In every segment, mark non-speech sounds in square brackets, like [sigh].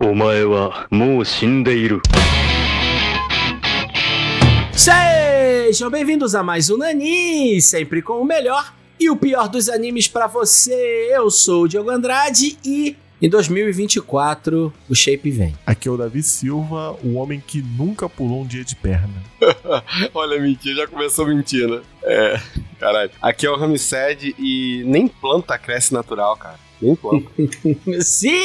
お前はもう死んでいる。 Sejam bem-vindos a mais um Nani, sempre com o melhor e o pior dos animes pra você. Eu sou o Diogo Andrade e em 2024 o Shape vem. Aqui é o Davi Silva, o homem que nunca pulou um dia de perna. [laughs] Olha, mentira, já começou mentindo. É, caralho. Aqui é o Ramsed e nem planta cresce natural, cara. Nem planta. [laughs] Sim,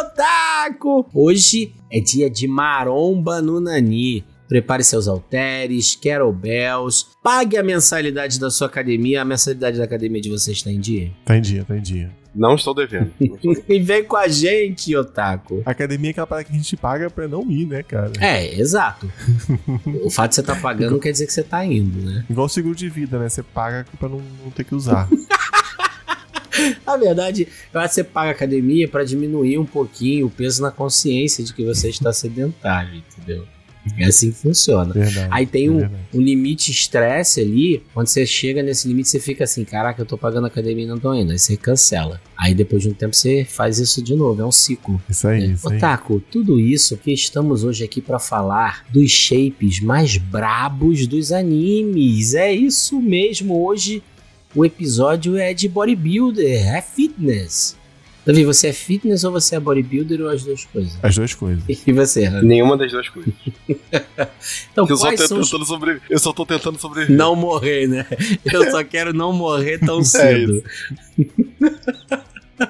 Otaku! Hoje é dia de maromba no Nani. Prepare seus halteres, kettlebells, pague a mensalidade da sua academia. A mensalidade da academia de vocês está em dia? Tá em dia, tá em dia. [laughs] Não estou devendo. E vem com a gente, Otaku. A academia é aquela parada que a gente paga pra não ir, né, cara? É, exato. o fato de você estar pagando não quer dizer que você tá indo, né? Igual seguro de vida, né? Você paga pra não, não ter que usar. [laughs] [laughs] Na verdade, eu acho que você paga a academia para diminuir um pouquinho o peso na consciência de que você está sedentário, entendeu? É assim que funciona. Verdade. Aí tem é um, um limite estresse ali, quando você chega nesse limite, você fica assim, caraca, eu tô pagando a academia e não tô indo. Aí você cancela. Aí depois de um tempo você faz isso de novo, é um ciclo. Isso aí, É. isso aí. Otaku, tudo isso porque estamos hoje aqui para falar dos shapes mais brabos dos animes. É isso mesmo. Hoje o episódio é de bodybuilder, é fitness. Davi, você é fitness ou você é bodybuilder ou as duas coisas? As duas coisas. [laughs] E você, Hannah? Nenhuma das duas coisas. [laughs] Então, Eu só, quais tô são os... tentando sobreviver. eu só tô tentando sobreviver. Não morrer, né? Eu só quero não morrer tão [laughs] É cedo.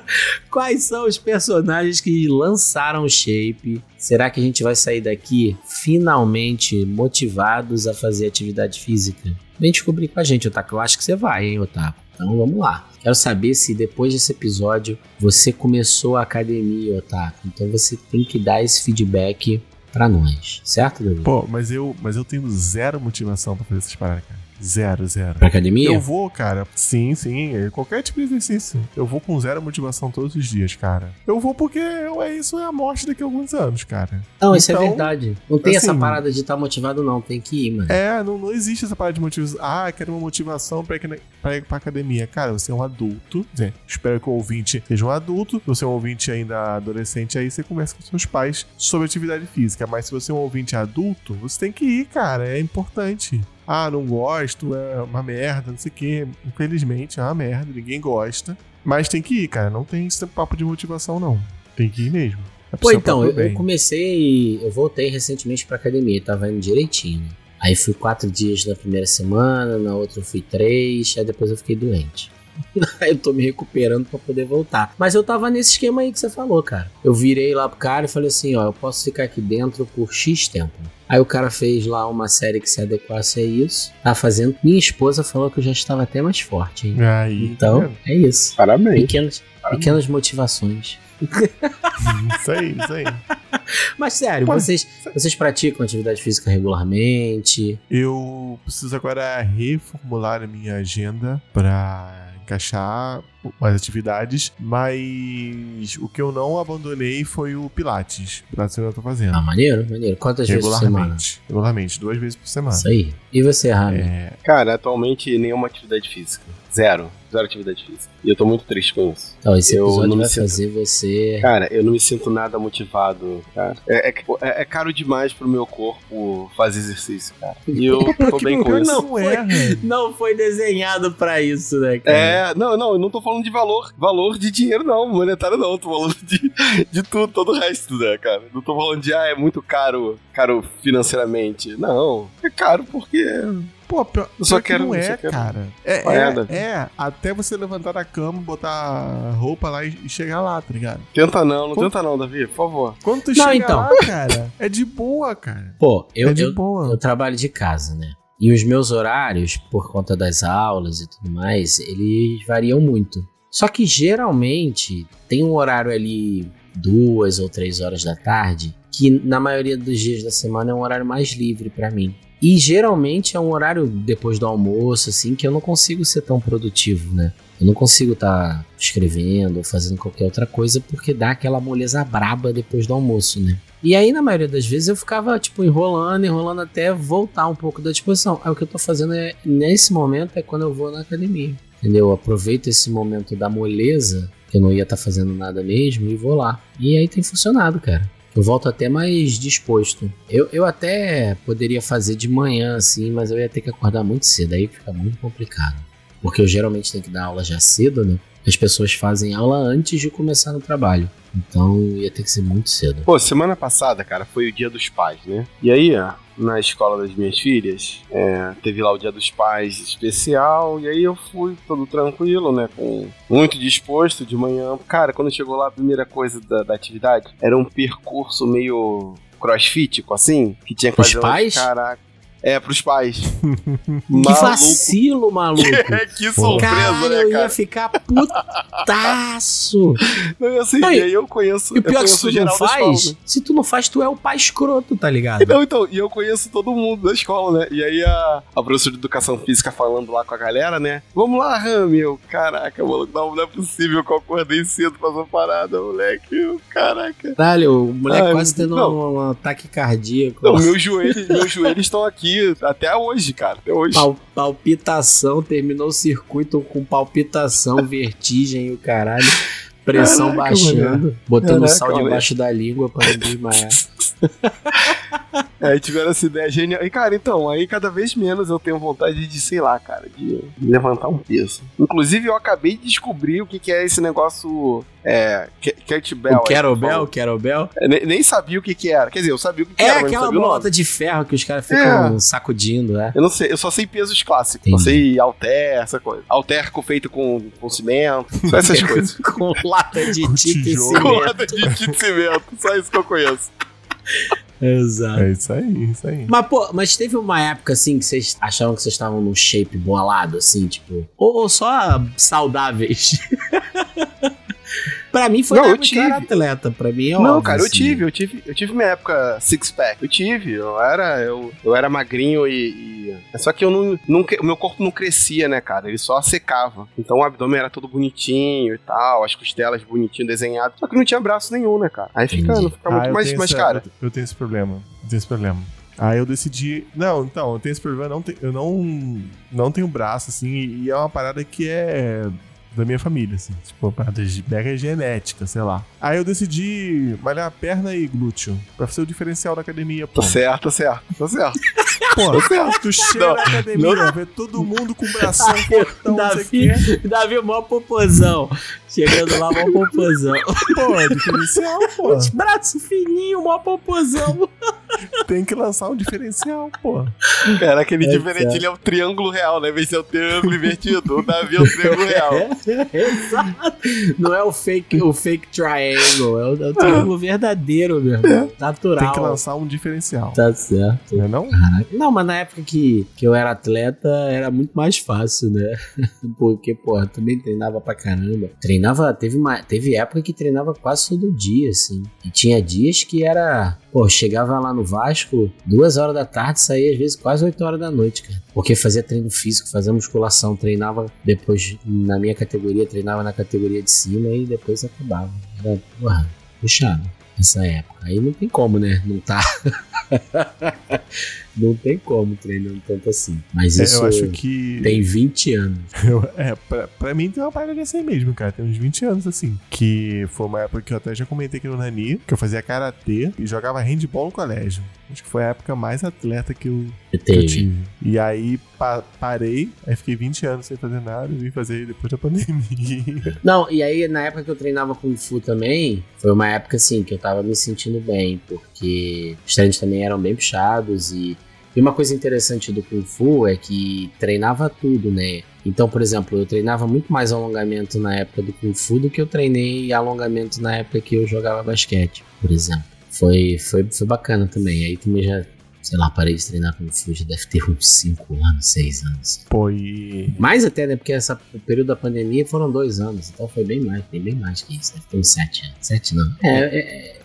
[laughs] Quais são os personagens que lançaram o Shape? Será que a gente vai sair daqui finalmente motivados a fazer atividade física? Vem descobrir com a gente, Otaku. Eu acho que você vai, hein, Otaku? Então vamos lá. Quero saber se depois desse episódio você começou a academia, Otaku. Então você tem que dar esse feedback pra nós, certo, Davi? Pô, mas eu, mas eu tenho zero motivação pra fazer essas paradas, cara. Zero, zero. Pra academia? Eu vou, cara. Sim, sim. é Qualquer tipo de exercício. Eu vou com zero motivação todos os dias, cara. Eu vou porque é isso é a morte daqui a alguns anos, cara. Não, isso é Então, verdade. Não tem essa assim- parada de estar motivado, não. Tem que ir, mano. É, não, não existe essa parada de motivação. Ah, quero uma motivação pra ir, pra ir pra academia. Cara, você é um adulto. Dizer, espero que o ouvinte seja um adulto. Se você é um ouvinte ainda adolescente, aí você conversa com seus pais sobre atividade física. Mas se você é um ouvinte adulto, você tem que ir, cara. É importante. Ah, não gosto, é uma merda, não sei o quê. Infelizmente, é uma merda, ninguém gosta. Mas tem que ir, cara. Não tem esse papo de motivação, não. Tem que ir mesmo. É Pô, então, eu, eu comecei. Eu voltei recentemente pra academia, tava indo direitinho. né? Aí fui quatro dias na primeira semana, na outra eu fui três, aí depois eu fiquei doente. Aí [laughs] eu tô me recuperando pra poder voltar. Mas eu tava nesse esquema aí que você falou, cara. Eu virei lá pro cara e falei assim: ó, eu posso ficar aqui dentro por X tempo. Aí o cara fez lá uma série que se adequasse a isso. Tá fazendo. Minha esposa falou que eu já estava até mais forte, hein? Aí, tá Então, vendo? é isso. Parabéns. Pequenas, pequenas motivações. [laughs] isso aí, isso aí. [laughs] Mas sério, Pô, vocês, vocês praticam atividade física regularmente? Eu preciso agora reformular a minha agenda pra encaixar mais atividades, mas o que eu não abandonei foi o Pilates. Pilates eu ainda tô fazendo. Ah, maneiro, maneiro. Quantas vezes por semana? regularmente. Regularmente, duas vezes por semana. Isso aí. E você, Rami? É, Cara, atualmente nenhuma atividade física. Zero. Zero atividade física. E eu tô muito triste com isso. Então, esse eu episódio não me vai sinto- fazer você. Cara, eu não me sinto nada motivado, cara. É, é- é- é caro demais pro meu corpo fazer exercício, cara. E eu [laughs] tô bem com isso. não é, velho. Não foi desenhado pra isso, né, cara? É, não, não, eu não tô falando de valor, valor de dinheiro não, monetário não, tô falando de, de tudo, todo o resto, né, cara. Não tô falando de, ah, é muito caro, caro financeiramente. Não, é caro porque Pô, pior, Eu só que quero- não é, só quero cara. É, é, é, até você levantar da cama, botar roupa lá e e chegar lá, tá ligado? tenta não, não Como- tenta não, Davi, por favor. Quando tu Não, chega então. lá, cara, é de boa, cara. Pô, eu, é de eu, boa. eu trabalho de casa, né? E os meus horários, por conta das aulas e tudo mais, eles variam muito. Só que geralmente tem um horário ali, duas ou três horas da tarde, que na maioria dos dias da semana é um horário mais livre pra mim. E geralmente é um horário depois do almoço, assim, que eu não consigo ser tão produtivo, né? Eu não consigo estar escrevendo ou fazendo qualquer outra coisa porque dá aquela moleza braba depois do almoço, né? E aí, na maioria das vezes, eu ficava, tipo, enrolando, enrolando até voltar um pouco da disposição. Aí o que eu tô fazendo é, nesse momento, é quando eu vou na academia. Entendeu? Eu aproveito esse momento da moleza, porque eu não ia estar fazendo nada mesmo, e vou lá. E aí tem funcionado, cara. Eu volto até mais disposto. Eu, eu até poderia fazer de manhã, assim, mas eu ia ter que acordar muito cedo, aí fica muito complicado. Porque eu geralmente tenho que dar aula já cedo, né? As pessoas fazem aula antes de começar no trabalho. Então ia ter que ser muito cedo. Pô, semana passada, cara, foi o dia dos pais, né? E aí, ó, na escola das minhas filhas, é, teve lá o dia dos pais especial, e aí eu fui todo tranquilo, né? Com muito disposto de manhã. Cara, quando chegou lá, a primeira coisa da, da atividade era um percurso meio crossfitico, assim, que tinha que Os fazer. umas- pais? Caraca. É, pros pais. [laughs] Que Maluco. vacilo, maluco. [laughs] que surpresa, Cara, né, eu ia cara? ficar putaço. [laughs] Não, e assim, Não, e aí eu conheço. E o eu pior é que conheço se tu não escola, faz, né? se tu não faz, tu é o pai escroto, tá ligado? Não, então, e eu conheço todo mundo da escola, né? E aí a, a professora de educação física falando lá com a galera, né? Vamos lá, Rami. Eu, caraca, maluco, não, não é possível que eu acordei cedo pra essa parada, moleque. Caraca. Caralho, o moleque Ai, quase tendo não. um, um ataque cardíaco. Não, meus joelhos, meus joelhos estão aqui até hoje, cara. Até hoje. Pal- palpitação, terminou o circuito com palpitação, [laughs] vertigem e o caralho. Pressão Caraca, baixando, botando Caraca, sal debaixo da língua pra não desmaiar. Aí [laughs] tiveram essa ideia genial. E, cara, então, aí cada vez menos eu tenho vontade de, sei lá, cara, de levantar um peso. Inclusive, eu acabei de descobrir o que, que é esse negócio. É. Ke- Kettlebell. o. Kettlebell. Eu nem, nem sabia o que, que era. Quer dizer, eu sabia o que, que É era, não aquela bolota de ferro que os caras ficam É. sacudindo, é. Eu não sei, eu só sei pesos clássicos. Eu sei halter, essa coisa. Halter com- feito com, com cimento, só essas [laughs] coisas. Com lata de Com tinta e tijolo. com cimento. lata de tinta e cimento, só isso que eu conheço. Exato. É isso aí, isso aí. Mas, pô, mas teve uma época assim que vocês achavam que vocês estavam num shape bolado, assim, tipo. Ou, ou só saudáveis. [laughs] pra mim foi Não, eu era tive. atleta. Pra mim é Não, óbvio, cara, eu assim. tive, eu tive, eu tive minha época six pack. Eu tive, eu era, eu, eu era magrinho e, e- é só que eu não, não, cre- o meu corpo não crescia, né, cara? Ele só secava. Então o abdômen era todo bonitinho e tal, as costelas bonitinho desenhado. Só que não tinha braço nenhum, né, cara? Aí fica, não fica muito eu mais, essa- cara, Eu, eu tenho esse problema. Eu tenho esse problema. Aí eu decidi. Não, então, eu tenho esse problema. Não te- eu não, não tenho braço, assim, e, e é uma parada que é da minha família, assim. Tipo, uma parada de mega genética, sei lá. Aí eu decidi malhar perna e glúteo. Pra ser o diferencial da academia, pô. tá certo, tá certo, tá certo. [laughs] Pô, tu chega Não, na academia, vê todo mundo com bração [laughs] fortão, não Davi. Davi, mó popozão. Chegando lá, mó popozão. Pô, é diferencial, pô. [laughs] Os braços fininhos, mó popozão. Tem que lançar um diferencial, pô. Cara, aquele É, diferente, ele é o triângulo real, né? Em vez de ser o triângulo invertido, o Davi é o triângulo real. [laughs] É, exato. Não é o fake, o fake triangle, é o, é o triângulo verdadeiro, meu irmão. Natural. Tem que lançar um diferencial. Tá certo. Não é não? Caraca. Não, mas na época que, que eu era atleta era muito mais fácil, né? [laughs] Porque, porra, também treinava pra caramba. Treinava, teve, uma, teve época que treinava quase todo dia, assim. E tinha dias que era. Pô, chegava lá no Vasco, duas horas da tarde, saía às vezes quase 8 horas da noite, cara. Porque fazia treino físico, fazia musculação, treinava depois na minha categoria, treinava na categoria de cima e depois acabava. Era, porra, puxado nessa época. Aí não tem como, né? Não tá. [laughs] não tem como treinando tanto assim. Mas É, isso eu acho que. tem 20 anos. [laughs] Eu- é, pra, pra mim tem uma parada dessa aí mesmo, cara. Tem uns 20 anos assim. Que foi uma época que eu até já comentei aqui no Nani, que eu fazia karatê e jogava handball no colégio. Acho que foi a época mais atleta que eu, que eu tive. E aí pa- parei, aí fiquei 20 anos sem fazer nada e vim fazer depois da pandemia. Não, e aí na época que eu treinava Kung Fu também, foi uma época assim que eu tava me sentindo bem, porque os treinos também eram bem puxados e, e uma coisa interessante do Kung Fu é que treinava tudo, né? Então, por exemplo, eu treinava muito mais alongamento na época do Kung Fu do que eu treinei alongamento na época que eu jogava basquete, por exemplo. Foi, foi, foi bacana também. Aí também já, sei lá, parei de treinar Kung Fu, já deve ter uns 5 anos, 6 anos. Pô, e. Mais até, né? Porque essa, o período da pandemia foram dois anos, então foi bem mais, tem bem mais que isso. Deve ter uns sete anos. Sete não. É, é, é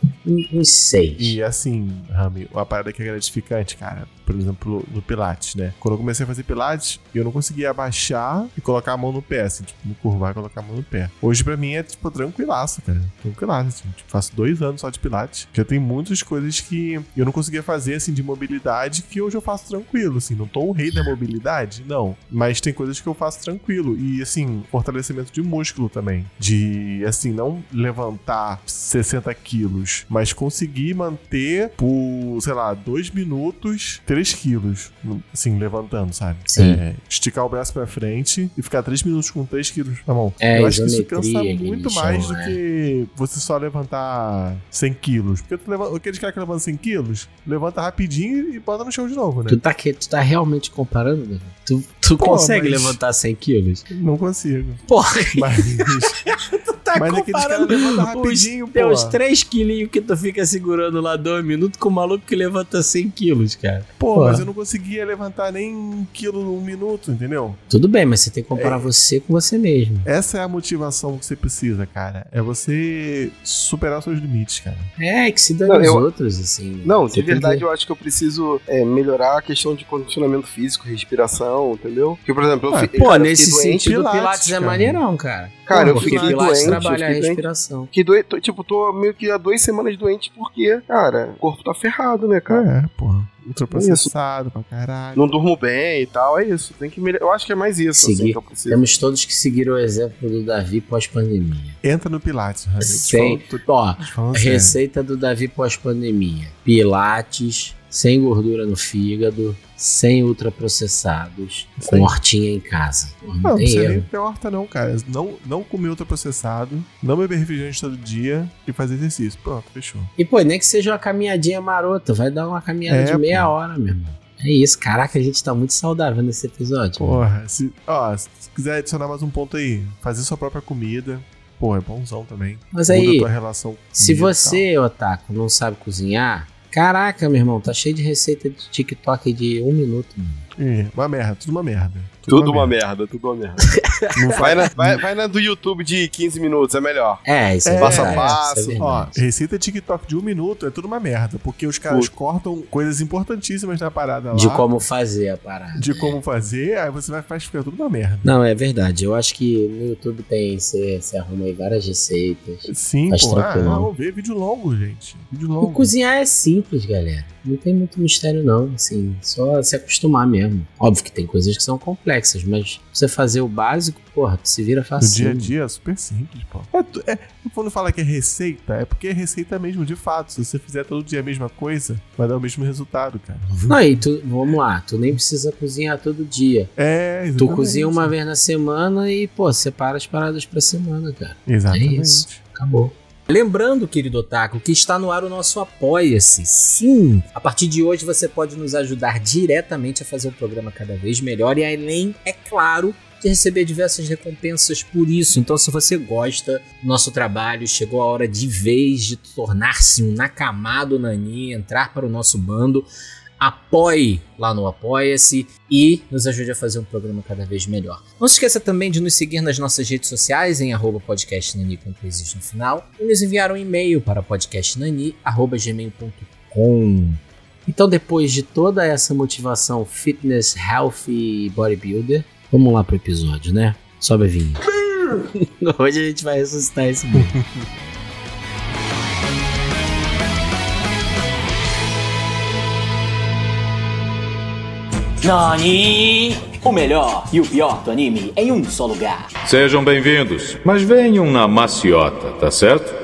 uns seis. E assim, Rami, uma parada que é gratificante, cara. Por exemplo, no Pilates, né? Quando eu comecei a fazer Pilates, eu não conseguia abaixar e colocar a mão no pé, assim, tipo, me curvar e colocar a mão no pé. Hoje, pra mim, é, tipo, tranquilaço, cara. Tranquilaço, assim. Tipo, faço dois anos só de Pilates. Já tem muitas coisas que eu não conseguia fazer, assim, de mobilidade que hoje eu faço tranquilo, assim. Não tô o rei da mobilidade, não. Mas tem coisas que eu faço tranquilo. E, assim, fortalecimento de músculo também. De, assim, não levantar 60 quilos, mas conseguir manter por, sei lá, dois minutos, 3 quilos. Assim, levantando, sabe? Sim. É, esticar o braço pra frente e ficar 3 minutos com 3 quilos na mão. É, eu acho que isso cansa muito mais chamam, do é. que você só levantar 100 quilos. Porque tu leva, aqueles caras que levantam 100 quilos, levanta rapidinho e bota no chão de novo, né? Tu tá, que- tu tá realmente comparando, Davi? Tu, tu Pô, consegue mas- levantar 100 quilos? Não consigo. Porra, Mas, [laughs] tu tá mas caras levantam rapidinho, os teus 3 quilinhos que tu fica segurando lá dois minutos com o maluco que levanta 100 quilos, cara. Pô, Pô. mas eu não conseguia levantar nem um quilo num minuto, entendeu? Tudo bem, mas você tem que É. comparar você com você mesmo. Essa é a motivação que você precisa, cara. É você superar os seus limites, cara. É, que se dane Não, os eu- outros, assim. Não, de verdade que- eu acho que eu preciso é, melhorar a questão de condicionamento físico, respiração, entendeu? Porque, por exemplo, eu, Ah, fi- Pô, eu nesse sentido, Pilates, Pilates, é maneirão, cara. Cara, Pô, eu fiquei Pilates doente, trabalha eu a doente. respiração. Fiquei doente, tô- tipo, tô meio que há duas semanas doente porque, cara, o corpo tá ferrado, né, cara? É, porra. Ultraprocessado pra caralho. Não durmo bem e tal, é isso. Tem que melhorar. Eu acho que é mais isso, assim, Seguir. que eu preciso. Temos todos que seguir o exemplo do Davi pós-pandemia. Entra no Pilates, Ravi. Sem, Tô ó, receita do Davi pós-pandemia: Pilates, sem gordura no fígado, sem ultraprocessados, Isso com hortinha em casa. Não, Não, precisa nem erro. ter horta, não, cara. Não, não comer ultraprocessado, não beber refrigerante todo dia e fazer exercício. Pronto, fechou. E pô, nem que seja uma caminhadinha marota, vai dar uma caminhada É, de meia pô. hora, meu irmão. É isso, caraca, a gente tá muito saudável nesse episódio. Porra, se, ó, se quiser adicionar mais um ponto aí, fazer sua própria comida. Pô, é bonzão também. Mas Muda aí, se você, Otaku, não sabe cozinhar, caraca, meu irmão, tá cheio de receita de TikTok de um minuto, mano. É, uma merda, tudo uma merda. Tudo uma merda, tudo uma merda. [laughs] Não Vai na, vai, vai na do YouTube de 15 minutos, é melhor. É, isso é, É, verdade, passo a passo, é Ó, receita TikTok de um minuto é tudo uma merda, porque os caras Puta. cortam coisas importantíssimas na parada lá. de como fazer a parada. de como fazer, aí você vai ficar tudo uma merda. Não, é verdade. Eu acho que no YouTube tem, você, você arruma aí várias receitas. Sim, pô. Ah, não, vê vídeo longo, gente. Vídeo E longo. cozinhar é simples, galera. Não tem muito mistério, não. Assim, só se acostumar mesmo. Óbvio que tem coisas que são complexas, mas pra você fazer o básico, porra, tu se vira No fácil. dia a dia é super simples, pô. É, tu- é, quando fala que é receita, é porque é receita mesmo, de fato. Se você fizer todo dia a mesma coisa, vai dar o mesmo resultado, cara. Não, e tu, vamos lá, tu nem precisa cozinhar todo dia. É, Tu exatamente. cozinha uma vez na semana e, pô, separa as paradas pra semana, cara. Exatamente. É isso. Acabou. Lembrando, querido Otaku, que está no ar o nosso Apoia-se. Sim! A partir de hoje você pode nos ajudar diretamente a fazer o programa cada vez melhor e além, é claro, de receber diversas recompensas por isso. Então, se você gosta do nosso trabalho, chegou a hora de vez de tornar-se um Nakamado Nani, entrar para o nosso bando, apoie lá no Apoia-se e nos ajude a fazer um programa cada vez melhor. Não se esqueça também de nos seguir nas nossas redes sociais em arroba podcastnani com três no final e nos enviar um e-mail para podcastnani.gmail.com Então depois de toda essa motivação fitness, health e bodybuilder, vamos lá pro episódio, né? Sobe a vinha. [laughs] Hoje a gente vai ressuscitar esse mundo. [laughs] Nani! O melhor e o pior do anime em um só lugar. Sejam bem-vindos, mas venham na maciota, tá certo?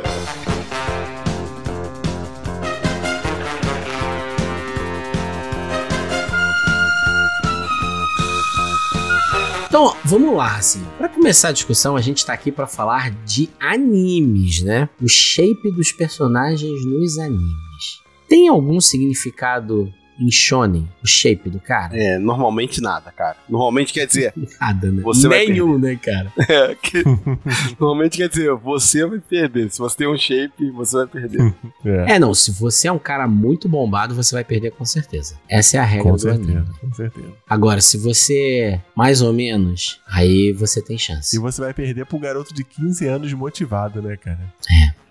Então, vamos lá, assim. Pra começar a discussão, a gente tá aqui pra falar de animes, né? O shape dos personagens nos animes. Tem algum significado em shonen, o shape do cara? É, normalmente nada, cara. Normalmente quer dizer. [laughs] Nada, né? Você vai Nenhum, né, cara? [laughs] é, que- [laughs] normalmente quer dizer, você vai perder. Se você tem um shape, você vai perder. É, É, não, se você é um cara muito bombado, você vai perder com certeza. Essa é a regra com do certeza, anime. com certeza. Agora, se você é mais ou menos, aí você tem chance. E você vai perder pro garoto de 15 anos motivado, né, cara?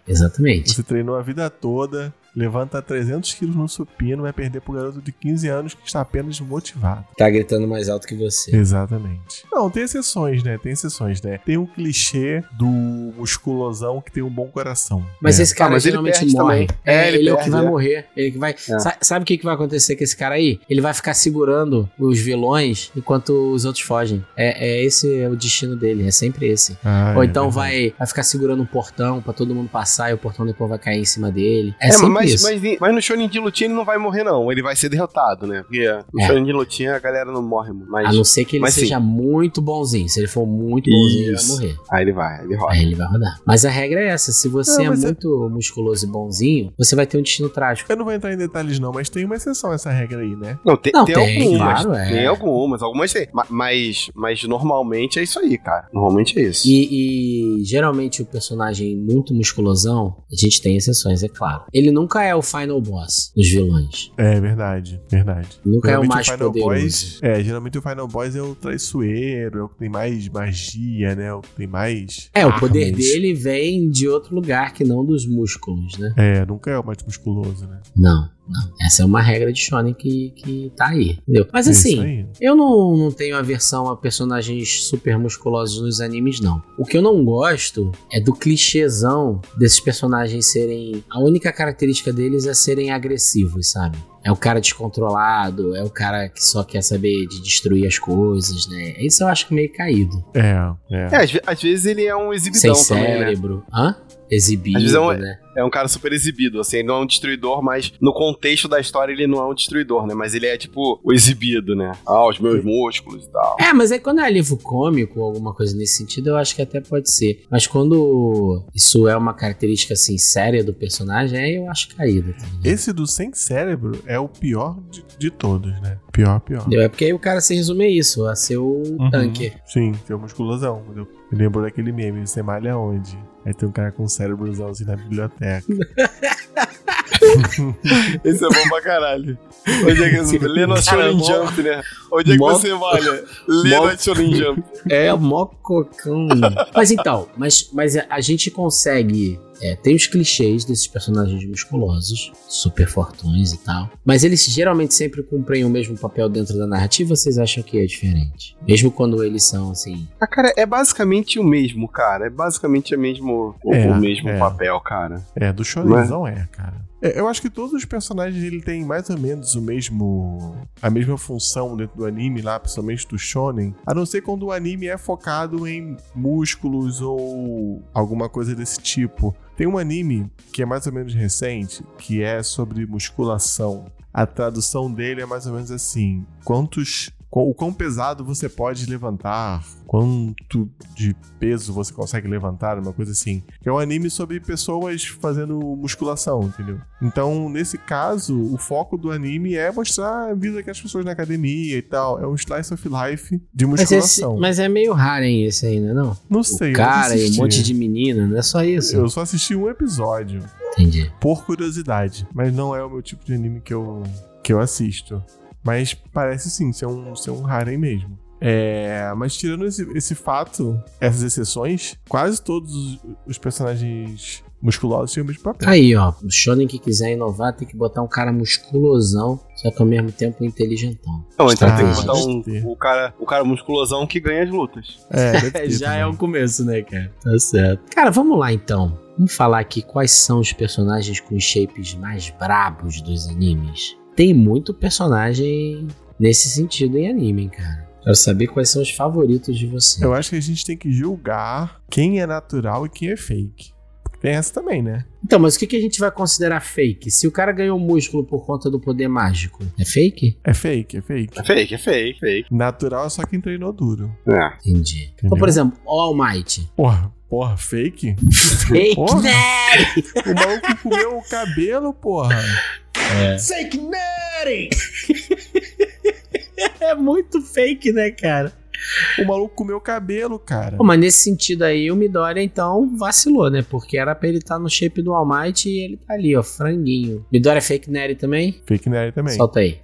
Exatamente. Você treinou a vida toda, levanta 300 quilos no supino, vai perder pro garoto de 15 anos que está apenas motivado. Tá gritando mais alto que você. Exatamente. Não, tem exceções, né? Tem exceções, né? Tem o clichê do musculosão que tem um bom coração. Mas É. esse cara Ah, mas ele geralmente perde morre. também. É, É, ele, ele é o que vai é. morrer. Ele que vai. É. Sa- sabe o que, que vai acontecer com esse cara aí? Ele vai ficar segurando os vilões enquanto os outros fogem. É, é esse é o destino dele, é sempre esse. Ah, Ou é então verdade. vai, vai ficar segurando um portão pra todo mundo passar e o portão depois vai cair em cima dele. É, É, sempre mas, isso. mas, mas no Shonen de lutinha ele não vai morrer, não. Ele vai ser derrotado, né? Porque no É. Shonen de lutinha a galera não morre, mas A não ser que ele mas sim. seja muito bonzinho. Se ele for muito bonzinho, ele vai Isso. morrer. aí ele vai, ele roda. Aí ele vai rodar. Mas a regra é essa: se você Não, é é- muito musculoso e bonzinho, você vai ter um destino trágico. Eu não vou entrar em detalhes, não, mas tem uma exceção a essa regra aí, né? Não, tem, Não, tem, tem, algumas. claro, é. Tem algumas, algumas tem. Ma- Mas, mas normalmente é isso aí, cara. Normalmente é isso. E, e, geralmente o personagem muito musculosão, a gente tem exceções, é claro. Ele nunca é o final boss dos vilões. É verdade, verdade. Nunca é o Geralmente mais Final poderoso. Boss, é, geralmente o Final Boss é o traiçoeiro, é o que tem mais magia, né? É o que tem mais. É, o poder armas. dele vem de outro lugar que não dos músculos, né? É, nunca é o mais musculoso, né? Não, não. Essa é uma regra de Shonen que, que tá aí, entendeu? Mas É assim. Eu não, não tenho aversão a personagens super musculosos nos animes, não. O que eu não gosto é do clichêzão desses personagens serem. A única característica deles é serem agressivos, sabe? É o cara descontrolado, é o cara que só quer saber de destruir as coisas, né? Isso eu acho meio caído. É, é. É, às, ve- às vezes ele é um Sem exibidão também, né? cérebro. Hã? Exibido, Às vezes é um- né? É um cara super exibido, assim, ele não é um destruidor, mas no contexto da história ele não é um destruidor, né? Mas ele é tipo o exibido, né? Ah, os meus músculos e tal. É, mas é quando é livro cômico ou alguma coisa nesse sentido, eu acho que até pode ser. Mas quando isso é uma característica assim séria do personagem, aí eu acho caído. Tá ligado? Esse do sem cérebro é o pior de, de todos, né? Pior, pior. É porque aí o cara se resume a isso, a ser o Uhum. tanque. Sim, tem uma musculosão. entendeu? Me lembrou daquele meme, você malha onde? Aí tem um cara com um cérebrozão assim na biblioteca. [laughs] [laughs] Esse é bom pra caralho. Onde é que você lê no Shonen mó- Jump, né? Onde é que mó- você olha? Lê mó- no Shonen Jump. [laughs] É, mó cocão. mas então, mas, mas a gente consegue. É, tem os clichês desses personagens musculosos, super fortões e tal. Mas eles geralmente sempre cumprem o mesmo papel dentro da narrativa, vocês acham que é diferente? Mesmo quando eles são assim. Ah, cara, é basicamente o mesmo, cara. É basicamente o mesmo, o, É, o mesmo é. papel, cara. É, do Shonenzão é, cara. É, eu acho que todos os personagens ele tem mais ou menos o mesmo a mesma função dentro do anime lá, principalmente do shonen, a não ser quando o anime é focado em músculos ou alguma coisa desse tipo. Tem um anime que é mais ou menos recente, que é sobre musculação. A tradução dele é mais ou menos assim: quantos Qu- O quão pesado você pode levantar, quanto de peso você consegue levantar, uma coisa assim. É um anime sobre pessoas fazendo musculação, entendeu? Então, nesse caso, o foco do anime é mostrar a vida que as pessoas na academia e tal. É um slice of life de Mas, esse, musculação. mas é meio raro, hein, esse né? Não? Não O sei, eu cara e um monte de menina, não é só isso. Eu só assisti um episódio, Entendi. por curiosidade. Mas não é o meu tipo de anime que eu, que eu assisto. Mas parece sim ser um, ser um harem mesmo. É, mas tirando esse, esse fato, essas exceções, quase todos os, personagens musculosos têm o mesmo papel. Aí, ó, o Shonen que quiser inovar tem que botar um cara musculosão, só que ao mesmo tempo inteligentão. Não, então tem que Ah, botar um, o, cara, o cara musculosão que ganha as lutas. É, [laughs] ter Já é também. o começo, né, cara? Tá certo. Cara, vamos lá então. Vamos falar aqui quais são os personagens com os shapes mais brabos dos animes. Tem muito personagem nesse sentido em anime, cara. Quero saber quais são os favoritos de você. Eu acho que a gente tem que julgar quem é natural e quem é fake. Porque tem essa também, né? Então, mas o que que a gente vai considerar fake? Se o cara ganhou músculo por conta do poder mágico, é fake? É fake, é fake. É fake, é fake, fake. Natural é só quem treinou duro. É. Entendi. Então, por exemplo, All Might. Porra, porra, fake? Fake, Porra. né? O maluco comeu o cabelo, porra. [laughs] É muito fake, né, cara? O maluco comeu o cabelo, cara. Pô, mas nesse sentido aí, o Midoriya então vacilou, né? Porque era pra ele estar no shape do All Might e ele tá ali, ó, franguinho. Midoriya é fake Neri também? Fake nerd também. Solta aí.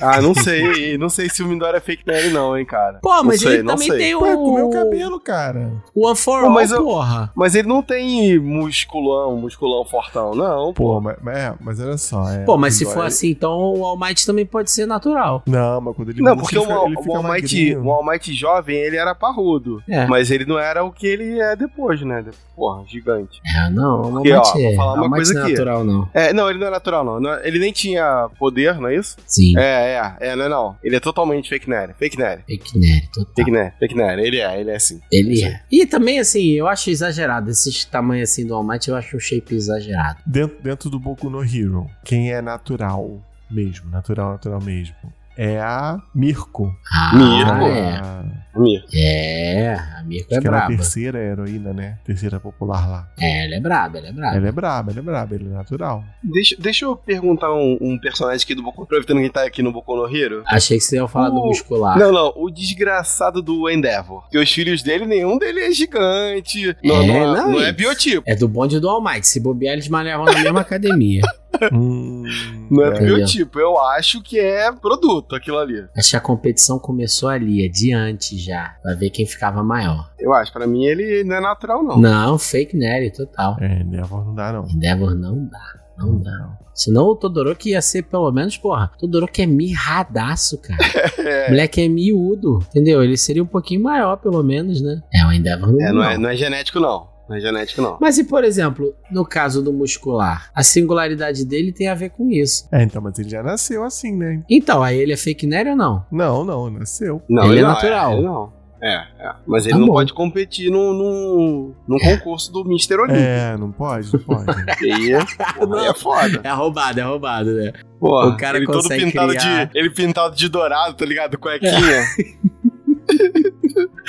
Ah, não sei. Não sei se o Midori é fake nerd, não, hein, cara. Pô, mas sei, ele também sei. tem o. Ué, comeu o cabelo, cara. O One for Pô, All, mas eu- porra. Mas ele não tem musculão, musculão fortão, não. Pô, mas, mas, é, mas olha só. É, Pô, mas se for assim, então o All Might também pode ser natural. Não, mas quando ele Não, porque ele o, fica- All- ele o All Might, o All Might jovem, ele era parrudo. É. Mas ele não era o que ele é depois, né? Porra, gigante. É, não, o All Porque, ó, Might é. vou falar uma All Might coisa não é aqui. natural, não. É, não, ele não é natural, não. Não é- Ele nem tinha poder, não é isso? Sim. É, é, é, não é não. Ele é totalmente fake nerd. Fake nerd. Fake nerd, total. Fake nerd, fake nerd. Ele é, ele é assim. Ele é. E também, assim, eu acho exagerado. Esses tamanhos assim do All Might, eu acho um shape exagerado. Dentro, dentro do Boku no Hero, quem é natural mesmo, natural, natural mesmo, é a Mirko. Ah, Mirko? é. A, Mir. É, a Mirko é acho que ela é a braba. terceira heroína, né? Terceira popular lá. É, ela é braba, ela é braba. Ela é braba, ela é braba, ele é natural. Deixa, deixa eu perguntar um, um personagem aqui do Boku, aproveitando que tá aqui no Boku no Hero. Achei que você ia falar do O- muscular. Não, não, o desgraçado do Endeavor. Porque os filhos dele, nenhum dele é gigante. Não, É, não, é, não, não é biotipo. É do bonde do All Might. Se bobear, eles malhavam na mesma academia. [laughs] Hum, Não é, é. Entendeu? biotipo. Eu acho que é produto aquilo ali. Acho que a competição começou ali, adiante já. Pra ver quem ficava maior. Eu acho. Pra mim, ele não é natural, não. Não, fake nerd, total. É, Endeavor não dá, não. Endeavor não dá. Não dá. Senão o Todoroki ia ser pelo menos, porra. Todoroki é mirradaço, cara. [laughs] É, Moleque é miúdo, entendeu? Ele seria um pouquinho maior, pelo menos, né? É, o Endeavor não, é, não, não. é, não é genético, não. Não é genético, não. Mas e, por exemplo, no caso do muscular, a singularidade dele tem a ver com isso. É, então, mas ele já nasceu assim, né? Então, aí ele é fake nerd ou não? Não, não, nasceu. Não, Ele é não, natural. ele não. É, é. Mas ele Tá não bom. pode competir num, num, num concurso do Mr. Olímpico. É, não pode, não pode. [laughs] E aí, porra, é foda. É roubado, é roubado, né? Porra, O cara ele todo pintado criar- de. Ele pintado de dourado, tá ligado? Cuequinha. [laughs]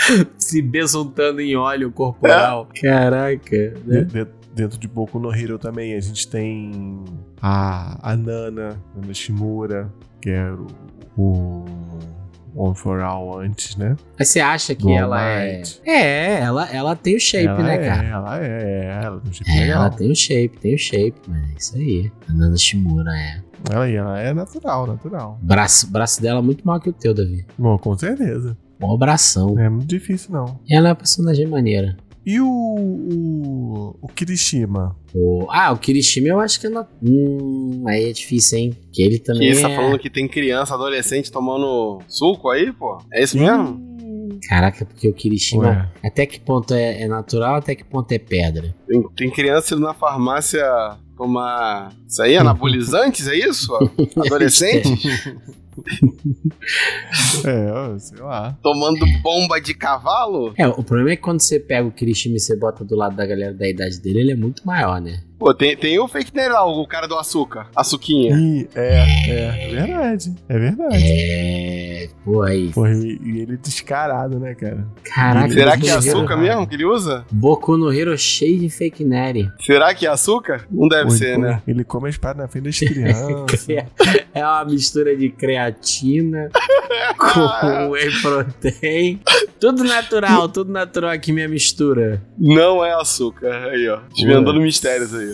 [laughs] Se besuntando em óleo corporal. Caraca, De- né? de- dentro de Boku no Hero também a gente tem a, a Nana, Nana Shimura, que era o, o One for All antes, né? Mas você acha que Do ela é. Might. É, ela, ela tem o shape, ela né, é, cara? Ela é, ela tem um shape É, legal. ela tem o shape, tem o shape, mas é isso aí. A Nana Shimura é. Ela, ela é natural, natural. O braço, braço dela é muito maior que o teu, Davi. Bom, com certeza. Mó bração. Não é muito difícil, não. Ela é uma personagem maneira. E o, o, o Kirishima? O- Ah, o Kirishima eu acho que ela. Hum, aí é difícil, hein? Que ele também. que você tá é- falando que tem criança, adolescente tomando suco aí, pô? É isso mesmo? Caraca, porque o Kirishima. Ué, Até que ponto é, é natural, até que ponto é pedra? Tem, tem criança indo na farmácia tomar. Isso aí, anabolizantes, é isso? [laughs] Adolescente? [laughs] [laughs] é, sei lá. Tomando bomba de cavalo? É, o problema é que quando você pega o Kirishima e você bota do lado da galera da idade dele, ele é muito maior, né? Pô, tem, tem o fake nerd lá, o cara do açúcar. Açuquinha. Ih, é, é, é verdade. É verdade. É. Pô, aí. Porra, e, e ele é descarado, né, cara? Caraca, Será que é no Hero- açúcar mesmo que ele usa? Boku no Hero cheio de fake nerd. Será que é açúcar? Não deve Pô, ele ser, come- né? Ele come a espada na frente das [laughs] crianças. É uma mistura de creatina [laughs] com whey protein. Tudo natural, tudo natural aqui, minha mistura. Não é açúcar. Aí, ó. Desvendando mistérios aí.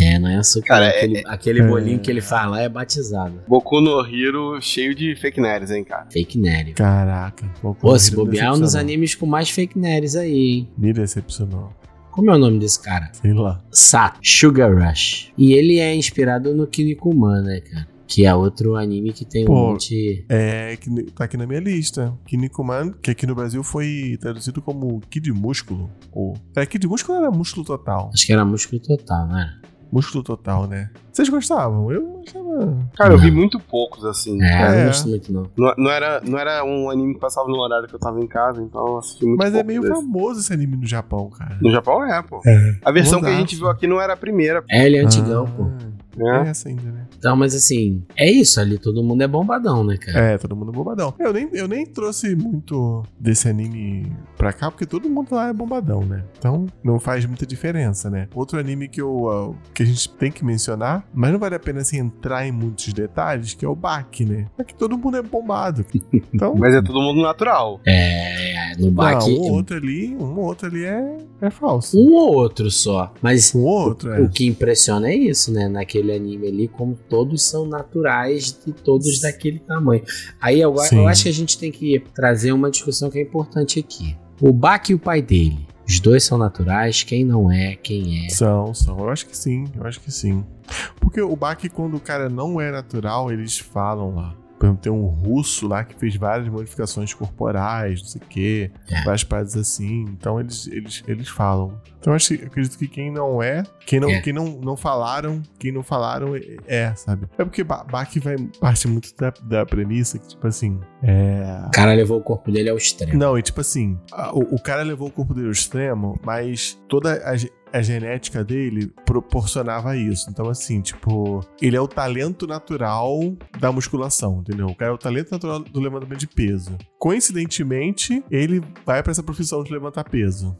É, não é açúcar. Cara, é- aquele, aquele é- bolinho que ele faz lá é batizado. Boku no Hero cheio de fake nerds, hein, cara. Fake nerd. Caraca. Boku Pô, no se me bobear é um dos animes com mais fake nerds aí, hein? Me decepcionou. Como é o nome desse cara? Sei lá. Sato, Sugar Rush. E ele é inspirado no Kinnikuman, né, cara? Que é outro anime que tem um Pô. monte. É, que tá aqui na minha lista. Kinnikuman, que aqui no Brasil foi traduzido como Kid Músculo. Ou... É, Kid Músculo era músculo total. Acho que era músculo total, não era? Músculo total, né? Vocês gostavam? Eu achava. Cara, eu vi muito poucos, assim. É, eu É. não gosto muito, não. Não, não era, não era um anime que passava no horário que eu tava em casa, então eu assisti muito Mas é meio desse. famoso esse anime no Japão, cara. No Japão é, pô. É. A versão que a gente viu aqui não era a primeira, É, ele é antigão, pô. É né? essa ainda, né? Então, mas assim, é isso ali, todo mundo é bombadão, né, cara? É, todo mundo bombadão. Eu nem, eu nem trouxe muito desse anime pra cá, porque todo mundo lá é bombadão, né? Então não faz muita diferença, né? Outro anime que, eu, ah, que a gente tem que mencionar, mas não vale a pena assim, entrar em muitos detalhes, que é o Baki, né? É que todo mundo é bombado. [laughs] Então. Mas é todo mundo natural. É, no não, baque, um ou outro ali, um ou outro ali é, é falso. um ou outro só. Mas Um ou outro, é. o que impressiona é isso, né? Naquele anime ali, como todos são naturais e todos daquele tamanho. Aí eu, eu acho que a gente tem que trazer uma discussão que é importante aqui. O Bach e o pai dele, os dois são naturais, quem não é, quem é. São, são. Eu acho que sim, eu acho que sim. Porque o Bach, quando o cara não é natural, eles falam lá. Por exemplo, tem um russo lá que fez várias modificações corporais, não sei o quê, É. várias paradas assim. Então eles, eles, eles falam. Então acho, eu acredito que quem não é, quem não, É. quem não, não falaram, quem não falaram é, é, sabe? É porque Ba- Bach vai parte muito da, da premissa que, tipo assim, é. O cara levou o corpo dele ao extremo. Não, e tipo assim, a- o, o cara levou o corpo dele ao extremo, mas toda a, a genética dele proporcionava isso. Então, assim, tipo, ele é o talento natural da musculação, entendeu? O cara é o talento natural do levantamento de peso. Coincidentemente, ele vai pra essa profissão de levantar peso.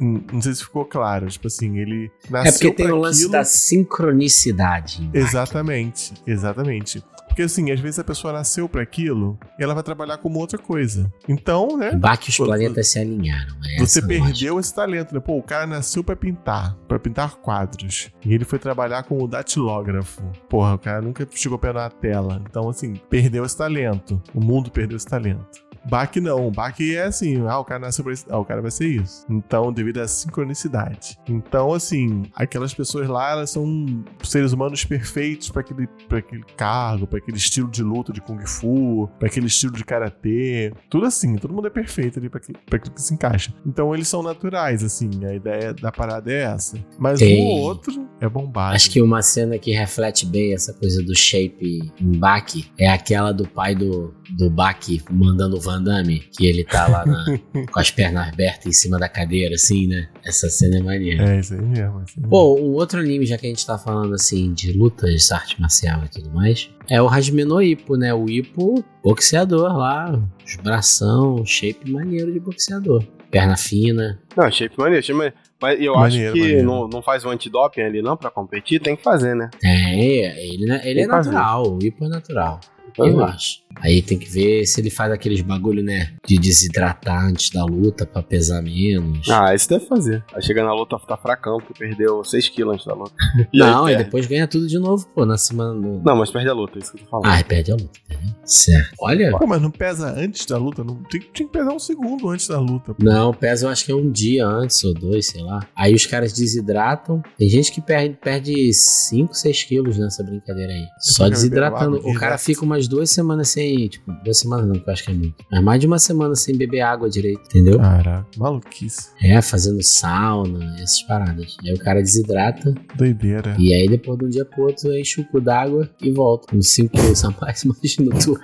Não sei se ficou claro. Tipo assim, ele nasceu É porque tem o lance aquilo. da sincronicidade. Exatamente, exatamente. Porque assim, às vezes a pessoa nasceu pra aquilo e ela vai trabalhar como outra coisa. Então, né? Bach os Pô, planetas se alinharam. é Você a perdeu esse talento, né? Pô, o cara nasceu pra pintar, pra pintar quadros. E ele foi trabalhar como datilógrafo. Porra, o cara nunca chegou perto da tela. Então, assim, perdeu esse talento. O mundo perdeu esse talento. Bach não. Bach é assim, ah, o cara nasceu pra isso. Ah, o cara vai ser isso. Então, devido à sincronicidade. Então, assim, aquelas pessoas lá, elas são seres humanos perfeitos pra aquele, pra aquele cargo, pra aquele estilo de luta de Kung Fu, pra aquele estilo de Karatê. Tudo assim, todo mundo é perfeito ali pra aquilo, pra aquilo que se encaixa. Então, eles são naturais, assim. A ideia da parada é essa. Mas Tem- ou outro é bombado. Acho que uma cena que reflete bem essa coisa do shape em Bach é aquela do pai do, do Bach mandando o Van Damme, que ele tá lá na- [laughs] com as pernas abertas em cima da cadeira, assim, né? Essa cena é maneira. É, isso aí mesmo. Isso aí mesmo. Pô, um outro anime, já que a gente tá falando assim de lutas, arte marcial e tudo mais, é o Hajime no Ippo, né? O Ippo, boxeador lá, os bração, shape maneiro de boxeador. Perna fina. Não, shape maneiro, shape maneiro. Mas eu Maneiro, acho que maneiro. não, não faz o antidoping ali não pra competir, tem que fazer, né? É, ele, ele é natural, o Ippo é natural. Então, Eu acho. Aí tem que ver se ele faz aqueles bagulho, né? De desidratar antes da luta pra pesar menos. Ah, isso deve fazer. Aí chega na luta, tá fracão, porque perdeu 6kg antes da luta. [laughs] E não, aí e depois ganha tudo de novo, pô, na semana. no- Não, mas perde a luta, é isso que eu tô falando. Ah, perde a luta, entendeu? Certo. Olha. Pô, mas não pesa antes da luta? Não, tem, tinha que pesar um segundo antes da luta. pô. Não, pesa eu acho que é um dia antes ou dois, sei lá. Aí os caras desidratam. Tem gente que perde, perde 5, 6 quilos nessa brincadeira aí. Só beber desidratando. O cara fica umas duas semanas sem. Tipo, duas semanas não, que eu acho que é muito. Mas mais de uma semana sem beber água direito, entendeu? Caraca, maluquice. É, fazendo sauna, essas paradas. Aí o cara desidrata. Doideira. E aí depois de um dia pro outro enche o cu d'água e volta. Com 5 quilos a mais, imagina tu.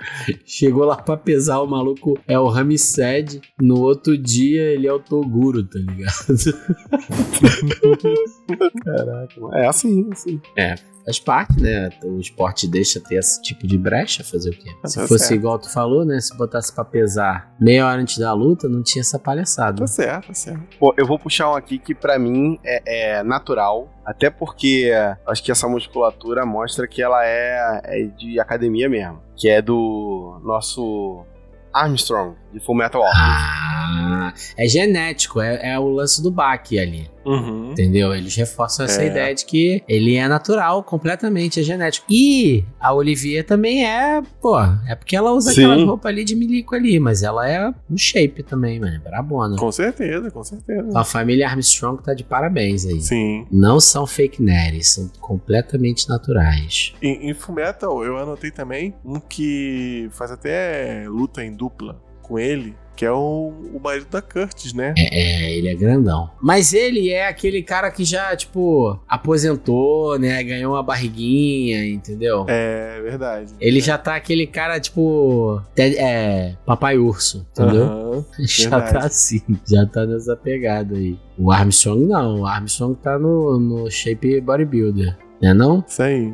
Chegou lá pra pesar, o maluco é o Ramsed. No outro dia ele é o Toguro, tá ligado? [laughs] Caraca, é assim, assim. Faz parte, né? O esporte deixa ter esse tipo de brecha, fazer o quê? Se Tá fosse certo. igual tu falou, né? Se botasse pra pesar meia hora antes da luta, não tinha essa palhaçada. Tá certo, tá certo. Pô, eu vou puxar um aqui que pra mim é, é natural, até porque acho que essa musculatura mostra que ela é, é de academia mesmo, que é do nosso Armstrong, de Fullmetal Alchemist. Ah, é genético, é, é o lance do baque ali. Uhum. Entendeu? Eles reforçam essa É. ideia de que ele é natural, completamente, é genético. E a Olivier também é, pô, é porque ela usa Sim. aquela roupa ali de milico ali, mas ela é no shape também, mano, é brabona. Com certeza, com certeza. A família Armstrong tá de parabéns aí. Sim. Não são fake nerds, são completamente naturais. Em, em Fullmetal, eu anotei também um que faz até luta em dupla com ele, que é o, o marido da Curtis, né? É, ele é grandão. Mas ele é aquele cara que já, tipo, aposentou, né? Ganhou uma barriguinha, entendeu? É verdade. Ele já tá aquele cara, tipo. É. Papai urso, entendeu? Aham. [laughs] já verdade. tá assim. Já tá nessa pegada aí. O Armstrong não. O Armstrong tá no, no shape bodybuilder. Né não? Isso aí.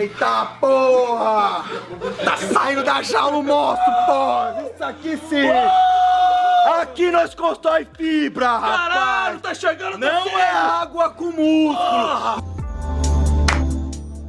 Eita porra! Tá saindo da jaula o monstro, porra! Isso aqui sim! Aqui nós constrói fibra, rapaz! Caralho, tá chegando Não é água com músculo!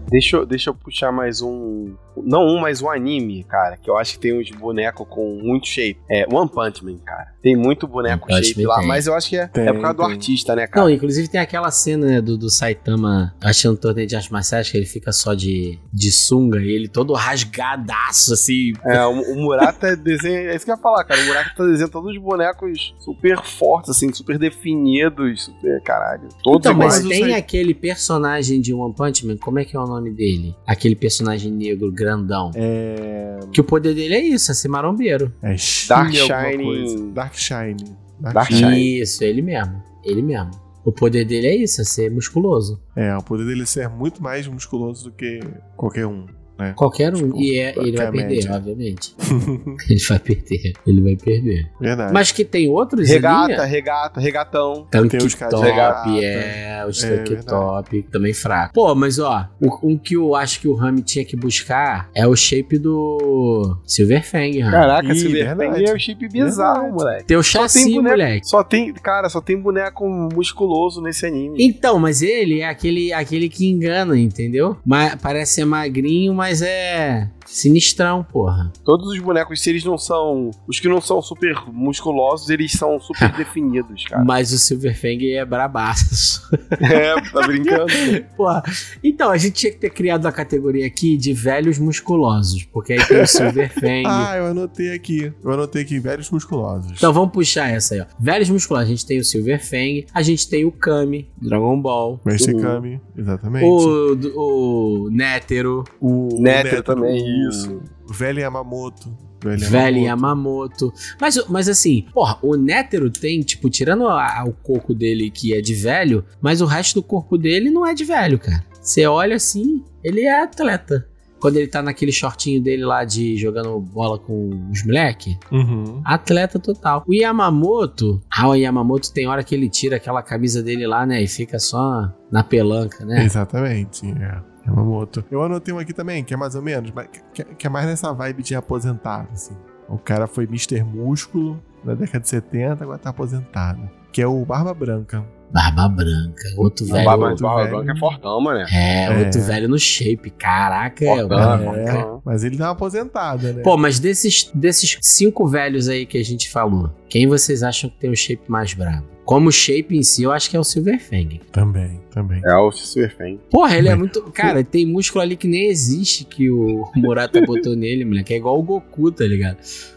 Deixa, eu- deixa eu puxar mais um, não um, mas um anime, cara, que eu acho que tem uns bonecos com muito shape. É One Punch Man, cara. Tem muito boneco One shape lá, tem. mas eu acho que é, Tem, é por causa do tem. artista, né, cara? Não, inclusive tem aquela cena né, do, do Saitama achando torneio de artes marciais que ele fica só de, de sunga e ele todo rasgadaço, assim. É, o, o Murata [laughs] desenha. É isso que eu ia falar, cara. O Murata tá desenhando todos os bonecos super fortes, assim, super definidos, super. Caralho. Todos Então, mas iguais. tem aquele personagem de One Punch Man, como é que é o nome dele? Aquele personagem negro grandão. É. Que o poder dele é isso, é ser marombeiro. É Dark Shine. Dark Shine. Dark Shine. Isso, ele mesmo. Ele mesmo. O poder dele é isso, é ser musculoso. É, o poder dele é ser muito mais musculoso do que qualquer um. Né? Qualquer um. Tipo, e é- ele é vai perder, média. obviamente. [laughs] ele vai perder. Ele vai perder. Verdade. Mas que tem outros Regata, ali. regata, regatão. Tanque Tem os top, de regata. é, os É, tanque verdade. top, também fraco. Pô, mas ó, o, um que eu acho que o Rami tinha que buscar é o shape do Silverfang, Rami. Caraca, Ih, Silver verdade. Fang é um chip bizarro, Verdade. moleque. Teu Só tem chassi, boneco- moleque. Só tem, cara, só tem boneco musculoso nesse anime. Então, mas ele é aquele, aquele que engana, entendeu? Mas, parece ser magrinho, mas é sinistrão, porra. Todos os bonecos, se eles não são. Os que não são super musculosos, eles são super [laughs] definidos, cara. Mas o Silverfang é brabaço. [laughs] é, tá brincando? [laughs] Porra. Então, a gente tinha que ter criado a categoria aqui de velhos musculosos, porque aí tem o Silverfang. Ah, eu anotei aqui. Eu anotei aqui velhos musculosos. Então vamos puxar essa aí, ó. Velhos musculosos. A gente tem o Silverfang, a gente tem o Kami, Dragon Ball. Mestre o- Kami, exatamente. O, o Nétero, O, Neto também, o- isso. O velho Yamamoto. Velho velho Yamamoto. Mas, mas assim, porra, o Nétero tem, tipo, tirando a- o coco dele que é de velho, mas o resto do corpo dele não é de velho, cara. Você olha assim, ele é atleta. Quando ele tá naquele shortinho dele lá de jogando bola com os moleque, Uhum. Atleta total. O Yamamoto, ah, o Yamamoto tem hora que ele tira aquela camisa dele lá, né? E fica só na pelanca, né? Exatamente, é. Yamamoto. Eu anotei um aqui também, que é mais ou menos, mas que, que é mais nessa vibe de aposentado, assim. O cara foi Mr. Músculo na década de 70, agora tá aposentado. Que é o Barba Branca. Barba branca, outro velho. Barba, outro Barba velho. Branca é fortão, mano. É, É. outro velho no shape. Caraca, é. o Fortão, Barba é, Branca. fortão. Mas ele dá uma aposentada, né? Pô, mas desses, desses cinco velhos aí que a gente falou, quem vocês acham que tem o shape mais brabo? Como shape em si, eu acho que é o Silverfang. Também, também. É o Silverfang. Porra, ele é muito. Cara, tem músculo ali que nem existe que o [laughs] Murata botou nele, moleque. É igual o Goku, tá ligado?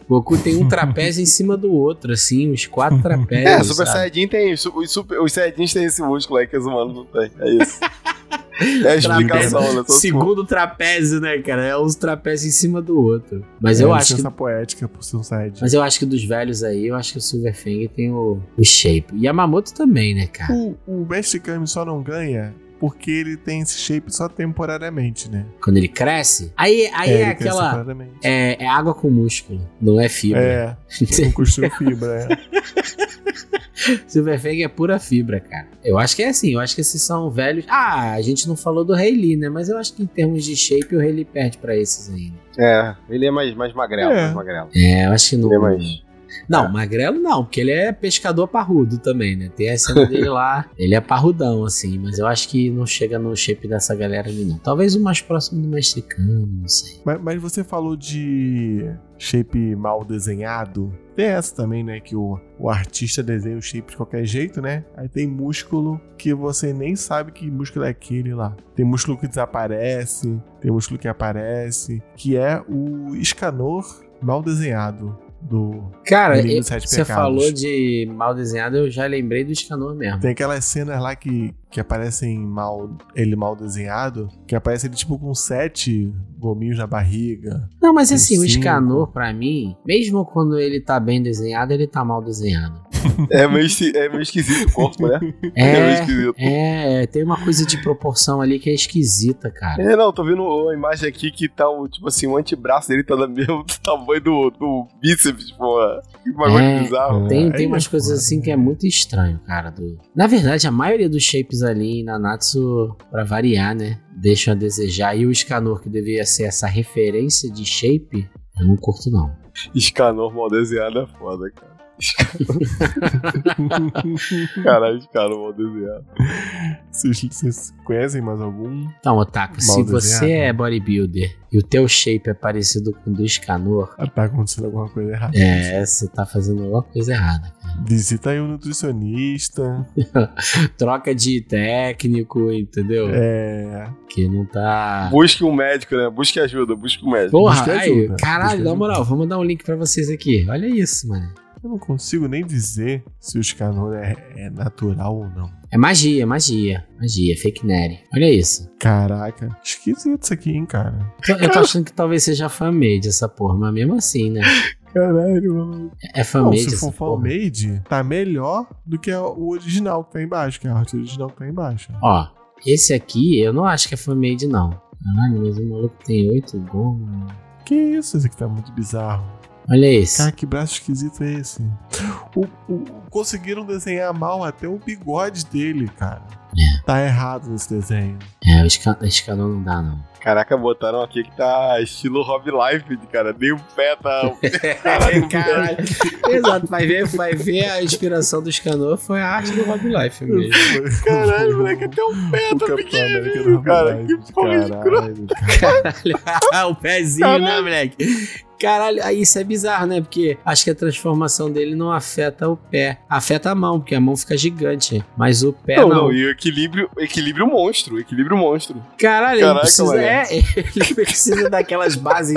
O Goku tem um trapézio em cima do outro, assim, uns quatro [laughs] trapézios. É, Super sabe? Saiyajin tem. Os, super, os Saiyajins têm esse músculo aí que os humanos não têm. É isso. [laughs] É a explicação, né? Segundo trapézio, né, cara? É uns trapézios em cima do outro. Mas eu É, acho que. licença poética por side. Mas eu acho que dos velhos aí, eu acho que o Silverfang tem o, o shape. E Yamamoto também, né, cara? O, o Mestre Kami só não ganha porque ele tem esse shape só temporariamente, né? Quando ele cresce. Aí, aí é, cresce aquela. temporariamente. É, é água com músculo, não é fibra. É, [laughs] não construiu fibra, é. [laughs] Silverfang é pura fibra, cara. Eu acho que é assim, eu acho que esses são velhos. Ah, a gente não falou do Rei Lee, né? Mas eu acho que em termos de shape, o Rei Lee perde pra esses aí. né? É, ele é mais, mais magrelo, É. mais magrelo. É, eu acho que não. Ele é mais. Não, magrelo não, porque ele é pescador parrudo também, né? Tem a cena dele lá, [laughs] ele é parrudão, assim, mas eu acho que não chega no shape dessa galera ali, não. Talvez o mais próximo do mexicano, não sei. Mas, mas você falou de shape mal desenhado. Tem essa também, né? Que o, o artista desenha o shape de qualquer jeito, né? Aí tem músculo que você nem sabe que músculo é aquele lá. Tem músculo que desaparece, tem músculo que aparece, que é o escanor mal desenhado do. Cara, você falou de mal desenhado, eu já lembrei do Escanor mesmo. Tem aquelas cenas lá que, que aparecem mal, ele mal desenhado, que aparece ele tipo com sete gominhos na barriga. Não, mas assim, o cinco. Escanor, pra mim, mesmo quando ele tá bem desenhado, ele tá mal desenhado. É meio, é meio esquisito o corpo, né? É meio É, esquisito. é, tem uma coisa de proporção ali que é esquisita, cara. É, não, tô vendo a imagem aqui que tá, o, tipo assim, o antebraço dele tá do mesmo [laughs] tamanho do, do bíceps, porra. Que bagulho É. bizarro. Tem, Aí tem é umas coisas foda, assim que é muito estranho, cara. Do... Na verdade, a maioria dos shapes ali em Nanatsu, pra variar, né? Deixam a desejar. E o Escanor, que deveria ser essa referência de shape, eu não curto, não. Escanor mal desenhado é foda, cara. [laughs] Caralho, cara, mal desenhado. Vocês, vocês conhecem mais algum? Então, Otaku, se Mal você desenhado. é bodybuilder e o teu shape é parecido com o do Escanor, Ah, tá acontecendo alguma coisa errada. é, você tá fazendo alguma coisa errada. [laughs] Visita aí um nutricionista. [laughs] Troca de técnico, entendeu? É. Que não tá. Busque um médico, né? Busque ajuda, busque um médico. Porra, aí, ajuda, caralho, busca na ajuda. moral, vou mandar um link pra vocês aqui. Olha isso, mano. Eu não consigo nem dizer se o Scanor é, é natural ou não. É magia, magia. Magia, fake nerd. Olha isso. Caraca, esquisito isso aqui, hein, cara. Tô- Eu tô achando que talvez seja fan-made essa porra, mas mesmo assim, né? Caralho, mano. É Não, fan-made se for fan-made, tá melhor do que o original que tá embaixo, que é a arte original que tá embaixo. Ó, esse aqui eu não acho que é fan-made, não. Caralho, mas o maluco tem oito gomas. Que isso? Esse aqui tá muito bizarro. Olha esse. Cara, que braço esquisito é esse? O- o- conseguiram desenhar mal até o bigode dele, cara. Tá errado nesse desenho. É, o esca- o escanor não dá, não. Caraca, botaram aqui que tá estilo Rob Life, cara. Nem o pé tá. [laughs] [laughs] Caralho. Exato, vai ver, vai ver a inspiração do escanor foi a arte do Rob Life mesmo. Caralho, moleque, até o pé O tá Capitão América pequenininho, do cara. Que porra de caralho, cara. Caralho, [laughs] o pezinho, né, moleque? Caralho, aí isso é bizarro, né? Porque acho que a transformação dele não afeta o pé. Afeta a mão, porque a mão fica gigante. Mas o pé Não, não. não, e o equilíbrio, equilíbrio monstro, equilíbrio monstro. Caralho, Caraca, ele precisa, é, ele [laughs] precisa daquelas bases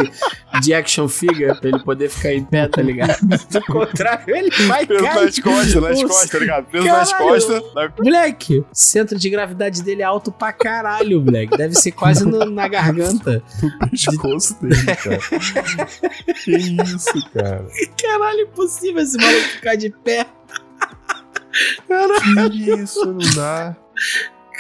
de action figure pra ele poder ficar em pé, tá ligado? [laughs] Do contrário, ele vai Peso cair. nas costas, nas costas, tá ligado? Peso nas Caralho. costas. na- Moleque, o centro de gravidade dele é alto pra caralho, moleque. Deve ser quase no- na garganta. [laughs] No pescoço dele, cara. Que isso, cara? [laughs] Caralho, impossível esse maluco ficar de pé. Que isso, não dá.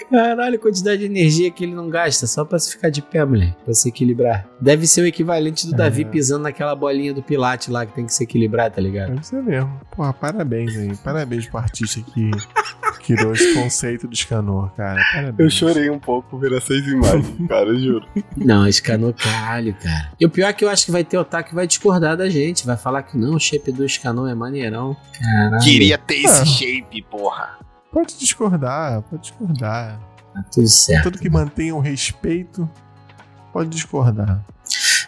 Caralho, a quantidade de energia que ele não gasta só pra se ficar de pé, moleque. Pra se equilibrar. Deve ser o equivalente do É. Davi pisando naquela bolinha do Pilate lá que tem que se equilibrar, tá ligado? Deve ser mesmo. Porra, parabéns aí. Parabéns pro artista que criou esse conceito do Scanor, cara. Parabéns. Eu chorei um pouco vendo essas imagens, [laughs] cara, eu juro. Não, escanou caralho, cara. E o pior é que eu acho que vai ter otaku que vai discordar da gente. Vai falar que não, o shape do escanou é maneirão. Caralho. Queria ter Ah. esse shape, porra. Pode discordar, pode discordar. Tá tudo certo. Tudo que mantenha o respeito, pode discordar.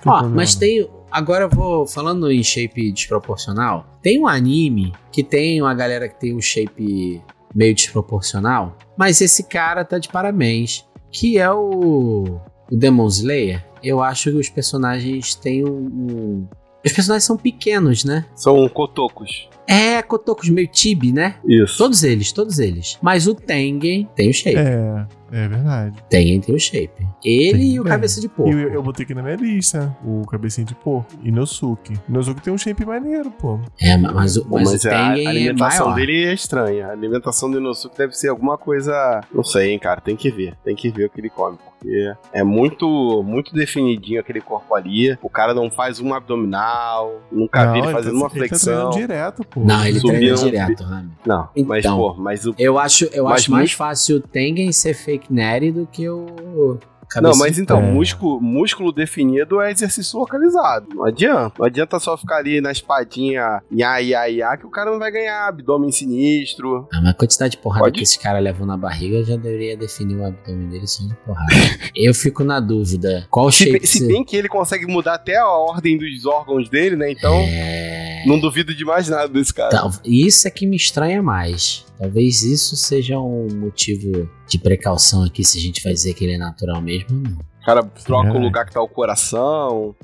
Ó, mas tem. Agora eu vou falando em shape desproporcional. Tem um anime que tem uma galera que tem um shape meio desproporcional. Mas esse cara tá de parabéns. Que é o. O Demon Slayer. Eu acho que os personagens têm um. um- Os personagens são pequenos, né? São cotocos. É, cotocos meio tibi, né? Isso. Todos eles, todos eles. Mas o Tengen tem o shape. É, é verdade. Tengen tem o shape. Ele Tem, e o é. cabeça de E porco. eu, eu botei aqui na minha lista o cabecinho de porco. Inosuke. Inosuke tem um shape maneiro, pô. É, mas, o- mas, mas o a, Tengen a é alimentação maior. dele é estranha. A alimentação do Inosuke deve ser alguma coisa. Não sei, hein, cara. Tem que ver. Tem que ver o que ele come. Porque é muito, muito definidinho aquele corpo ali. O cara não faz uma abdominal. Nunca vi ele Não, fazendo tá- uma Ele tá flexão. direto, pô. Não, ele treina direto, Rami. Não, mas Então. pô, mas o. Eu acho, eu Mas acho mais muito- fácil o Tengen ser fake nerd do que o. Não, cabeça mas de então, É. músculo, músculo definido é exercício localizado. Não adianta. Não adianta só ficar ali na espadinha, ia, ia, ia, que o cara não vai ganhar abdômen sinistro. Ah, mas a quantidade de porrada Pode? que esse cara levou na barriga já deveria definir o abdômen dele só de porrada. [laughs] eu fico na dúvida. Qual Se, shape bem- se você- bem que ele consegue mudar até a ordem dos órgãos dele, né? Então, É... não duvido de mais nada desse cara. Tal- Isso é que me estranha mais. Talvez isso seja um motivo de precaução aqui, se a gente vai dizer que ele é natural mesmo ou não. O cara troca o É. lugar que tá o coração.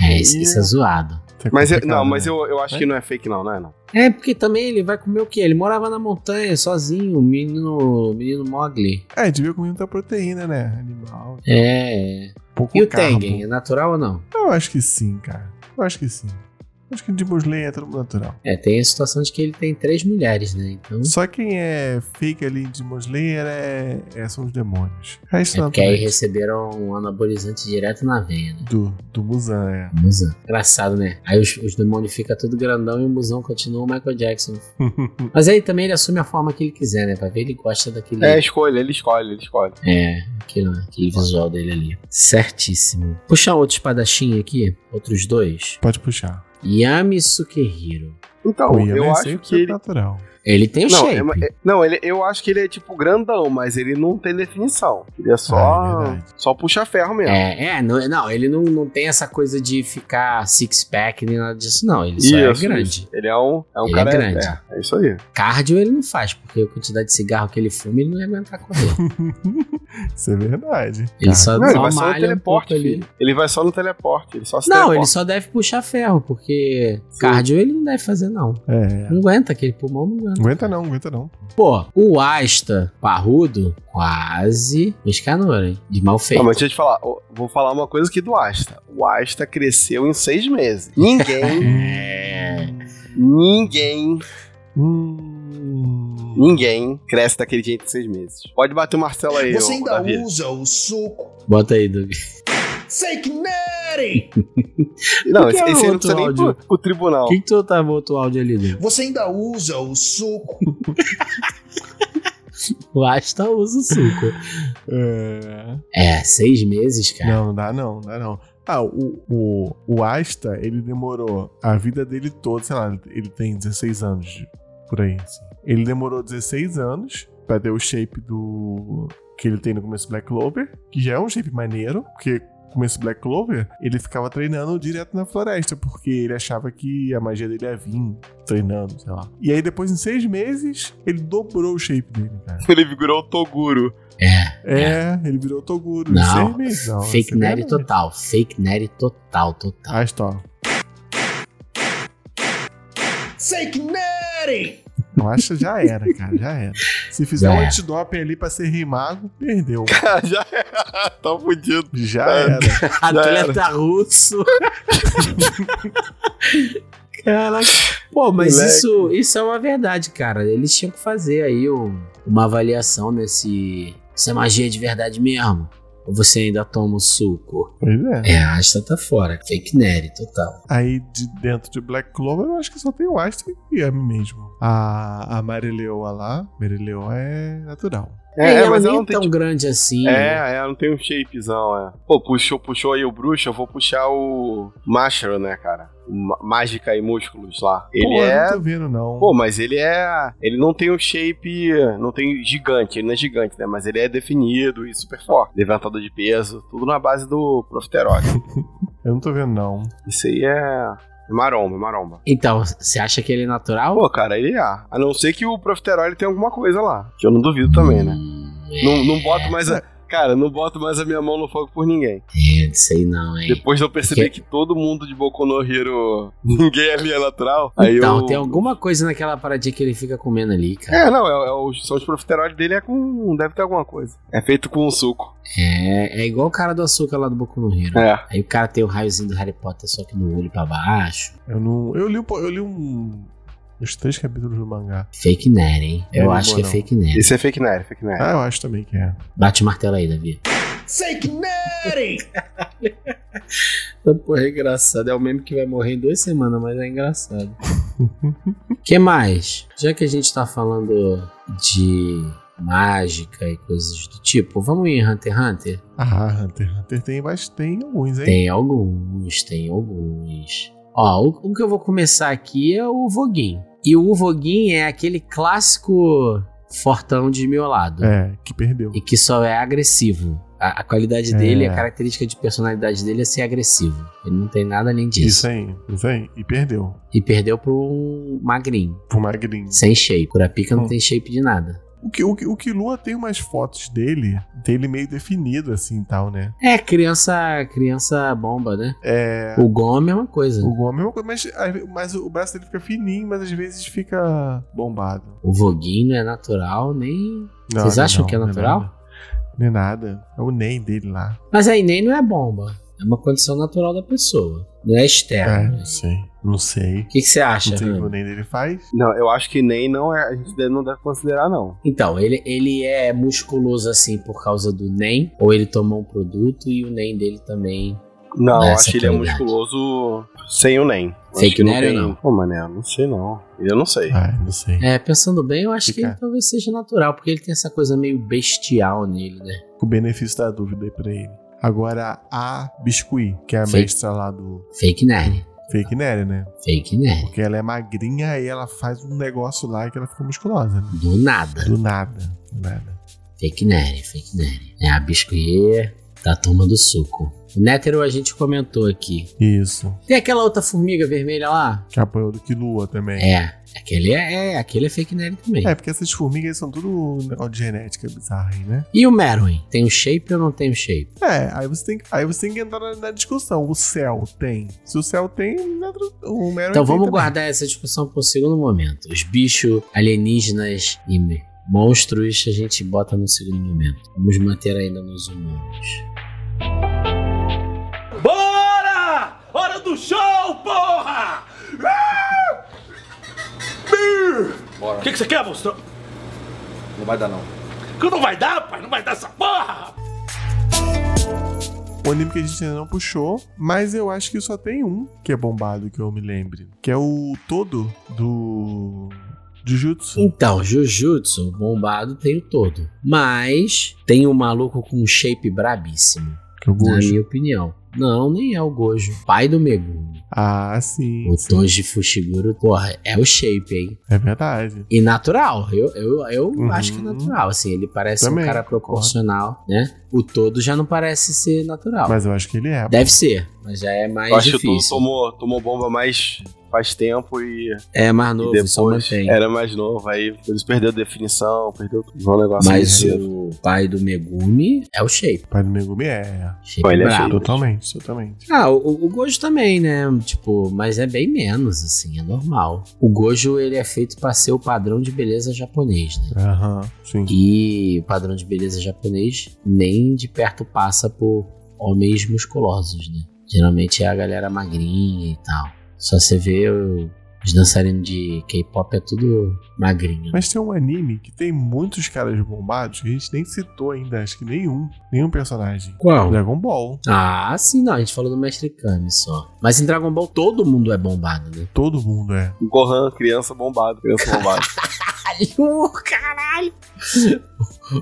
É, isso, E- isso é zoado. É Mas eu, não, mas né? eu, eu acho É? que não é fake, não, não é? Não. É, porque também ele vai comer o quê? Ele morava na montanha sozinho, o menino, o menino Mogli. É, devia comer muita proteína, né? Animal. É. Pouco E o carbo. Tengen, é natural ou não? Eu acho que sim, cara. Eu acho que sim. Acho que de Musley é tudo natural. É, tem a situação de que ele tem três mulheres, né? Então. Só quem é fake ali de Slayer é, é- são os demônios. O resto É não porque aí receberam um anabolizante direto na veia, né? Do, do Musan, é. Musa. Engraçado, né? Aí os, os demônios ficam tudo grandão e o musão continua o Michael Jackson. [laughs] Mas aí também ele assume a forma que ele quiser, né? Pra ver ele gosta daquele. É, escolha, ele escolhe, ele escolhe. É, aquele, aquele visual dele ali. Certíssimo. Puxar outro espadachim aqui, outros dois. Pode puxar. Yami Sukehiro. Então, Ian eu é acho 100% que ele. natural. Ele tem o Não, shape. é- é- não ele, eu acho que ele é tipo grandão, mas ele não tem definição. Ele é só, é só puxa ferro mesmo. É, é, não, não, ele não, não tem essa coisa de ficar six-pack nem nada disso, não. Ele só é Isso, grande. isso. Ele é um, é um Ele é cara. grande. É, é isso aí. Cardio ele não faz, porque a quantidade de cigarro que ele fuma, ele não ia aguentar correr. [laughs] Isso é verdade. Ele só, Não, ele vai só no um teleporte, filho. Ele vai só no teleporte. Ele só se Não, ele teleporta. só deve puxar ferro, porque Sim. cardio ele não deve fazer, não. É. Não aguenta, aquele pulmão não aguenta. Aguenta não, aguenta não. Pô, o Asta parrudo, quase um escanor, hein? De mal feito. Não, mas deixa eu te falar. eu Vou falar uma coisa aqui do Asta. O Asta cresceu em seis meses. Ninguém, É. [laughs] ninguém, Hum... ninguém cresce daquele jeito em seis meses. Pode bater o Marcelo aí, Você ô, ainda Davi. usa o suco Bota aí, Doug. Fake Neri! [laughs] Não, esse, é esse não outro nem áudio? pro, pro tribunal. O que, que tu tá outro áudio ali, Doug? Você ainda usa o suco [laughs] O Asta usa o suco. É... É, seis meses, cara. Não, não dá não, não dá não. Ah, o, o, o Asta, ele demorou a vida dele toda, sei lá, ele tem 16 anos de- por aí, assim. Ele demorou 16 anos pra ter o shape do que ele tem no começo do Black Clover, que já é um shape maneiro, porque no começo do Black Clover, ele ficava treinando direto na floresta, porque ele achava que a magia dele ia vir treinando, sei lá. E aí depois, em seis meses, ele dobrou o shape dele, cara. Ele virou o Toguro. É, ele virou Toguro. em Não, seis meses, não. Fake vê? total. Fake Neri total, total. Ah, está. Fake Neri! Eu acho que já era, cara, já era. Se fizer Já um era. antidoping ali pra ser rimago, perdeu. Já [laughs] tá fudido. Já É. era. [laughs] Atleta russo. [laughs] Caraca. Pô, mas Moleque. isso, isso é uma verdade, cara. Eles tinham que fazer aí um- uma avaliação nesse. Se é magia de verdade mesmo. Ou você ainda toma o suco? Pois é. É, a Asta tá fora. Fake Neri, total. Aí de dentro de Black Clover, eu acho que só tem o Aston e o Yami mesmo. A, a Marileoa lá, Marileoa é natural. É, ela mas nem ela é não tem. tão tipo, grande assim. né? É, ela não tem um shapezão, é. Pô, puxou, puxou aí o bruxo, eu vou puxar o Mashro, né, cara? Mágica e Músculos lá. Ele Pô, eu é. não tô vendo, não. Pô, mas ele é. Ele não tem um shape. Não tem gigante, ele não é gigante, né? Mas ele é definido e super forte. Levantador de peso, tudo na base do Profiterole. [laughs] Eu não tô vendo, não. Isso aí é. É maromba, é maromba. Então, você acha que ele é natural? Pô, cara, ele é. A não ser que o Profiterole tenha alguma coisa lá. Que eu não duvido também, né? Não, não boto mais a. Cara, não boto mais a minha mão no fogo por ninguém. É, sei não, hein? Depois de eu perceber Que- que todo mundo de Boku no Hero, [laughs] ninguém ali é natural, aí então, eu... tem alguma coisa naquela paradinha que ele fica comendo ali, cara. É, não, é, é o- são os profiteroides dele é com... deve ter alguma coisa. É feito com um suco. É, é igual o cara do açúcar lá do Boku no Hero. É. Aí o cara tem o raiozinho do Harry Potter só que no olho pra baixo. Eu não. Eu li, eu li um. Os três capítulos do mangá. Fake Nerd, hein? Eu Não é acho bom, que é não. fake Nerd. Esse é fake nerd, fake nerd. Ah, eu acho também que é. Bate o martelo aí, Davi. Fake Neri! [laughs] Porra, é engraçado. É o meme que vai morrer em duas semanas, mas é engraçado. [laughs] que mais? Já que a gente tá falando de mágica e coisas do tipo, vamos em Hunter x Hunter? Ah, Hunter x Hunter tem, mas tem alguns, hein? Tem alguns, tem alguns. Ó, o, o que eu vou começar aqui é o Voguin. E o Voguin é aquele clássico fortão desmiolado. É, que perdeu. E que só é agressivo. A, a qualidade É. dele, a característica de personalidade dele é ser agressivo. Ele não tem nada além disso. Isso aí, isso aí. E perdeu. E perdeu pro magrinho. Pro Magrinho. Sem shape. Kurapika não Hum. tem shape de nada. O que, o, que, o Killua tem umas fotos dele, dele meio definido assim e tal, né? É, criança criança bomba, né? É. O Gon é a mesma coisa. O Gon é a mesma coisa, mas, mas o braço dele fica fininho, mas às vezes fica bombado. O Voguin não é natural, nem. Não, Vocês não, acham não, que é não natural? Não é nada. É o Nen dele lá. Mas aí nem não é bomba. É uma condição natural da pessoa. Não é É, externo. não sei. Não sei. O que, que você acha? Não sei o que o Nen dele faz. Não, eu acho que nem não é, a gente não deve considerar, não. Então, ele, ele é musculoso assim por causa do NEM, ou ele tomou um produto e o NEM dele também. Não, acho que ele é musculoso sem o nem. Fake acho que nerd ou tem- não? Pô, mané, não sei não. Eu não sei. Ah, não sei. É, pensando bem, eu acho que Fica. ele talvez seja natural, porque ele tem essa coisa meio bestial nele, né? O benefício da dúvida aí pra ele. Agora, a Biscuit, que é a Fake. mestra lá do. Fake nerd. Fake Nery, né? Fake Nerd. Porque ela é magrinha e ela faz um negócio lá que ela fica musculosa, né? Do nada. Do nada. Do nada. Fake Nerd, fake Nerd. É a biscoiê da turma do suco. O Nétero a gente comentou aqui. Isso. Tem aquela outra formiga vermelha lá? Que apanhou do Kilua também. É. Aquele é, é, aquele é fake nerd também. É, porque essas formigas são tudo negócio de genética bizarra aí, né? E o Merwin? Tem o shape ou não tem o shape? É, aí você tem que, aí você tem que entrar na, na discussão. O céu tem. Se o céu tem, o Meron Então vamos guardar essa discussão um segundo momento. Os bichos alienígenas e monstros a gente bota no segundo momento. Vamos manter ainda nos humanos. Bora! Hora do show, porra! O que, que você quer, monstro? Não vai dar, não. Que não vai dar, pai? Não vai dar essa porra! O anime que a gente ainda não puxou, mas eu acho que só tem um que é bombado que eu me lembre. Que é o todo do Jujutsu. Então, Jujutsu, bombado tem o todo. Mas tem um maluco com um shape brabíssimo. Que é o Na Gojo. minha opinião. Não, nem é o Gojo. Pai do Megumi. Ah, sim. O sim. Toji Fushiguro, porra, é o shape, hein? É verdade. E natural, eu, eu, eu Uhum. acho que é natural, assim, ele parece Também, um cara proporcional, né? O todo já não parece ser natural. Mas eu acho que ele é. Deve ser, mas já é mais Eu acho que tu difícil. tomou, tomou bomba mais faz tempo e, É mais novo, só depois mantém. era mais novo. Aí eles perderam a definição, perdeu tudo. Um negócio Mas aí. o pai do Megumi é o shape. Pai do Megumi é. Shape Pô, ele é shape. Totalmente, totalmente. Ah, o, o Gojo também, né? Tipo, mas é bem menos, assim, é normal. O Gojo, ele é feito pra ser o padrão de beleza japonês, né? Aham, sim. E o padrão de beleza japonês nem de perto passa por homens musculosos, né? Geralmente é a galera magrinha e tal. Só você vê o- os dançarinos de K-pop é tudo magrinho. né? Mas tem um anime que tem muitos caras bombados que a gente nem citou ainda, acho que nenhum. Nenhum personagem. Qual? Dragon Ball. Ah, sim, não. A gente falou do Mestre Kami só. Mas em Dragon Ball todo mundo é bombado, né? Todo mundo é. O Gohan, criança bombado, criança bombada. Caralho, [laughs] caralho.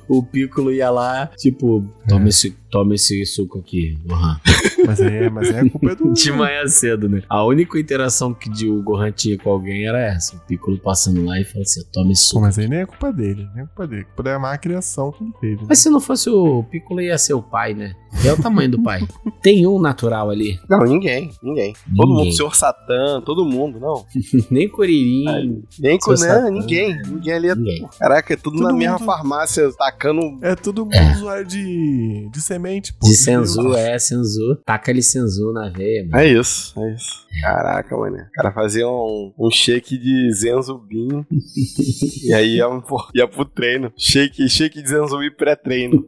O Piccolo ia lá, tipo, toma, É. esse, toma esse suco aqui, Gohan. [laughs] Mas é, mas é a culpa é do. De manhã cedo, né? A única interação que de- o Gohan tinha com alguém era essa. O Piccolo passando lá e falando assim, toma esse Pô, suco. mas aí nem é culpa dele, nem é culpa dele. Culpa da má criação que ele teve. né? Mas se não fosse o Piccolo, ia ser o pai, né? E é o tamanho do pai. [laughs] Tem um natural ali. Não, ninguém, ninguém. Todo Ninguém. mundo, senhor Satã, todo mundo, não. [laughs] Nem Curirim. Nem com, né, Satã. ninguém. Ninguém ali é. Ninguém. Caraca, é tudo Todo na mesma mundo- farmácia, tacando. É todo mundo É. usuário de, de semente, pô. De Senzu, é, Senzu. Taca-lhe Senzu na veia, mano. É isso, é isso. Caraca, mano. O cara fazia um, um shake de Zenzubim. e aí ia, pô, ia pro treino. Shake, shake de Zenzubim pré-treino.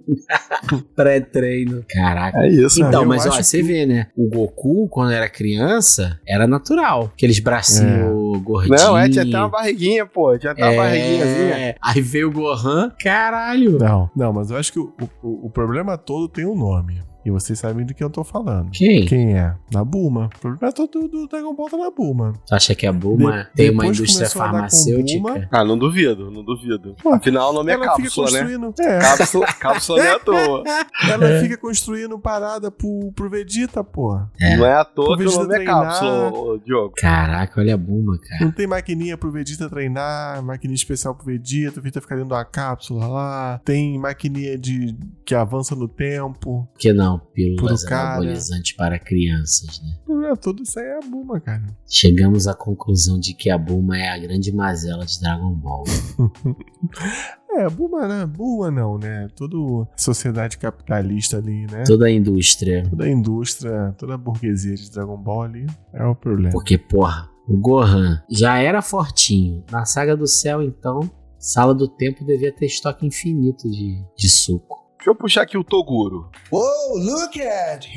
[laughs] Pré-treino. Caraca. É isso. Então, eu mas ó, acho você que- vê, né? O Goku, quando era criança, era natural. Aqueles bracinhos gordinhos. Não, é, tinha até uma barriguinha, pô. Tinha até uma barriguinhazinha. É, aí veio o Gohan, caralho. Não, não, mas eu acho que o, o, o problema todo tem um nome. E vocês sabem do que eu tô falando. Quem? Quem é? Na Buma. O problema todo do, Dragon Ball tá na Buma. Tu acha que a Buma De- tem uma depois indústria começou a dar com farmacêutica? Buma. Ah, não duvido, não duvido. Pô, Afinal, o nome é ela fica cápsula, né? construindo. É, Cápsula, cápsula não é à toa. [laughs] ela fica construindo parada pro, pro Vegeta, pô. É. Não é à toa que o Vegeta nome é treinar. cápsula, ô, Diogo. Caraca, olha a Buma, cara. Não tem maquininha pro Vegeta treinar, maquininha especial pro Vegeta, o Vegeta fica dentro de uma cápsula lá. Tem maquininha de que avança no tempo. Por que não? Pílulas Pro cara. anabolizantes para crianças, né? É, tudo isso aí é a Buma, cara. Chegamos à conclusão de que a Buma é a grande mazela de Dragon Ball. [laughs] É, Buma, né? Buma não, né? Toda sociedade capitalista ali, né? Toda a indústria. Toda a indústria, toda a burguesia de Dragon Ball ali é o problema. Porque, porra, o Gohan já era fortinho. Na saga do céu, então, Sala do Tempo devia ter estoque infinito de, de suco. Deixa eu puxar aqui o Toguro. Oh, look at [laughs]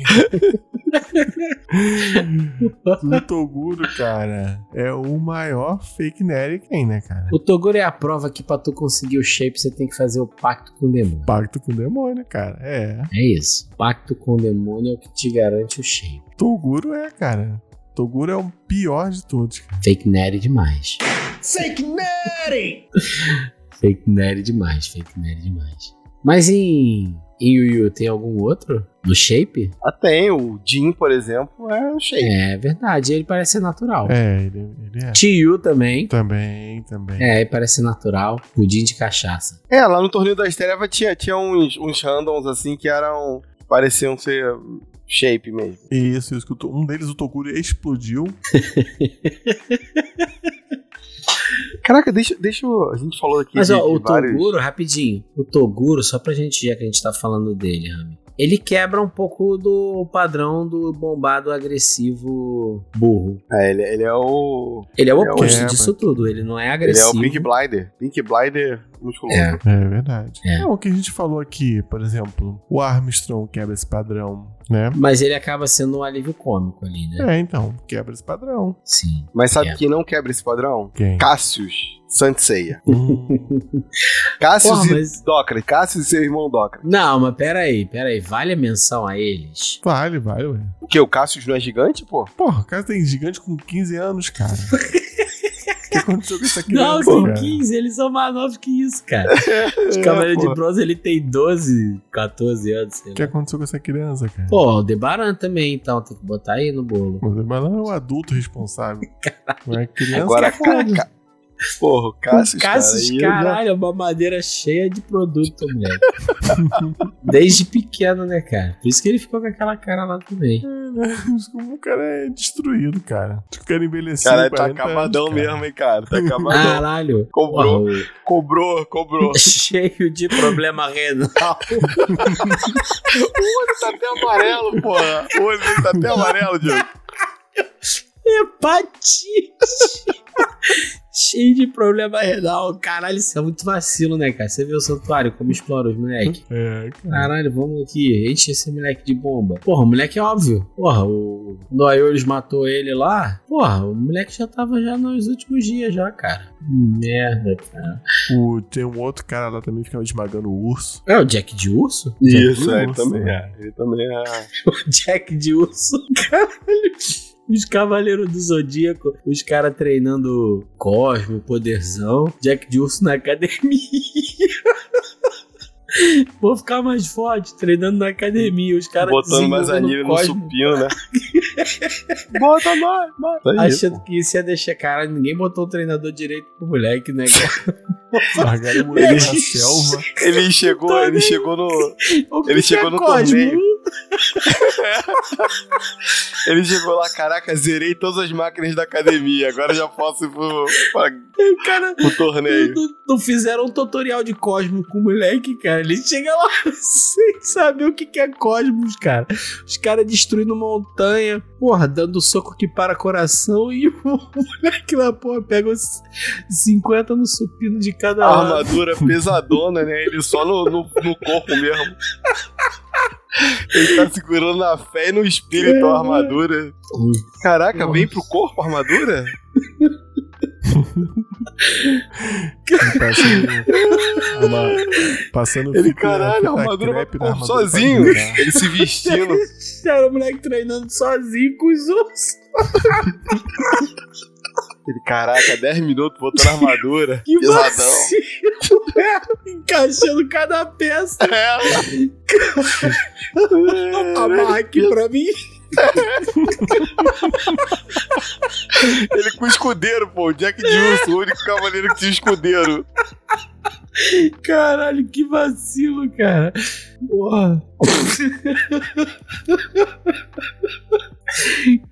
O Toguro, cara, é o maior fake nerd que tem, né, cara? O Toguro é a prova que pra tu conseguir o shape você tem que fazer o pacto com o demônio. Pacto com o demônio, cara. É. É isso. Pacto com o demônio é o que te garante o shape. Toguro é, cara. Toguro é o pior de todos, cara. Fake nerd demais. Fake Neri! [laughs] Fake nerd demais, fake nerd demais. Mas em, em Yu Yu tem algum outro No shape? Ah, tem. O Jin, por exemplo, é o shape. É verdade, ele parece ser natural. É, ele, ele é. Tio também. Também, também. É, ele parece ser natural. Pudim de cachaça. É, lá no torneio das trevas tinha, tinha uns, uns randoms assim que eram. pareciam ser shape mesmo. Isso, isso. Um deles, o Toguro, explodiu. [laughs] Caraca, deixa, deixa eu- A gente falou aqui Mas de, ó, de o vários... Toguro, rapidinho. O Toguro, só pra gente, já que a gente tá falando dele, Rami. Ele quebra um pouco do padrão do bombado agressivo burro. É, ele, ele é o. Ele é o Ele é oposto quebra. disso tudo. Ele não é Ele é agressivo. o Pink Blinder. Pink Blinder musculoso. É. É verdade. É. Não, o que a gente falou aqui, por exemplo, o Armstrong quebra esse padrão, né? Mas ele acaba sendo um alívio cômico ali, né? É, então, quebra esse padrão. Sim. Mas sabe É. quem não quebra esse padrão? Quem? Cassius Sanseia. Hum, [laughs] Cassius Porra, e mas- Docre. Cassius e seu irmão Docre. Não, mas peraí, peraí. Vale a menção a eles? vale, vale, ué. O que? O Cassius não é gigante, pô? Porra, o cara tem gigante com 15 anos, cara. [laughs] o que aconteceu com essa Não, criança, são cara? 15, eles são mais novos que isso, cara. [laughs] Os Cavaleiros de. Bronze, ele tem 12, 14 anos, O que lá. aconteceu com essa criança, cara? Pô, o Debaran também, então, tem que botar aí no bolo. O Malan é o adulto responsável. [laughs] Não é criança. Agora, que ca, pode. ca... Porra, o Cassius, Cassius, cara, eu já- caralho, é uma madeira cheia de produto, moleque. Desde pequeno, né, cara? Por isso que ele ficou com aquela cara lá também. O cara é destruído, cara. O cara envelheceu. Caralho, tá 40 acabadão anos, cara. mesmo, hein, cara. Tá acabadão. Caralho. Cobrou. Cobrou, cobrou. [laughs] cheio de problema renal. [laughs] O olho tá até amarelo, porra. O olho dele tá até amarelo, Diego. Hepatite. Cheio de problema renal. Caralho, isso é muito vacilo, né, cara? Você vê o santuário como explora os moleque. É, cara. Caralho, vamos aqui, enche esse moleque de bomba. Porra, o moleque é óbvio. Porra, o Noyoris matou ele lá. Porra, o moleque já tava já nos últimos dias já, cara. Merda, cara. O, tem um outro cara lá também que ficava esmagando o urso. É o Jack de urso? Isso, é, ele Nossa. também é. Ele também é. [laughs] O Jack de urso, caralho. Os Cavaleiros do Zodíaco, os caras treinando Cosmo, Poderzão, Jack de Urso na academia. [laughs] Vou ficar mais forte, treinando na academia. Os caras Botando mais anilha no Cosmo, supino, né? [laughs] Bota mais, bota aí, Achando que isso ia deixar. Cara, ninguém botou o treinador direito pro moleque, né, cara? [laughs] Largaram o moleque na selva. Ele chegou, ele chegou no. O que Ele que chegou é no Cosmo? torneio. [laughs] Ele chegou lá, caraca, zerei todas as máquinas da academia. Agora já posso ir pro, pra, cara. pro torneio. Não, não fizeram um tutorial de Cosmo com o moleque, cara. Ele chega lá [laughs] sem saber o que, que é Cosmos, cara. Os caras destruindo montanha, porra, dando soco que para coração e [laughs] o moleque lá, porra, pega os 50 no supino de cada A lado. armadura pesadona, né? Ele só no, no, no corpo mesmo. Ele tá segurando na fé e no espírito a armadura. Caraca, vem pro corpo a armadura? Passando, ama- passando Ele, fita- caralho, a armadura vai pro corpo sozinho. Ele se vestindo. [laughs] Era o moleque treinando sozinho com os ursos. [laughs] Ele, caraca, 10 minutos botando armadura. [laughs] Que Pesadão. vacilo, [laughs] é, encaixando cada peça. É. [laughs] Amarra aqui pra mim. Ele com escudeiro, pô. Jack Urso, o único cavaleiro que tinha escudeiro. Caralho, que vacilo, cara. Porra.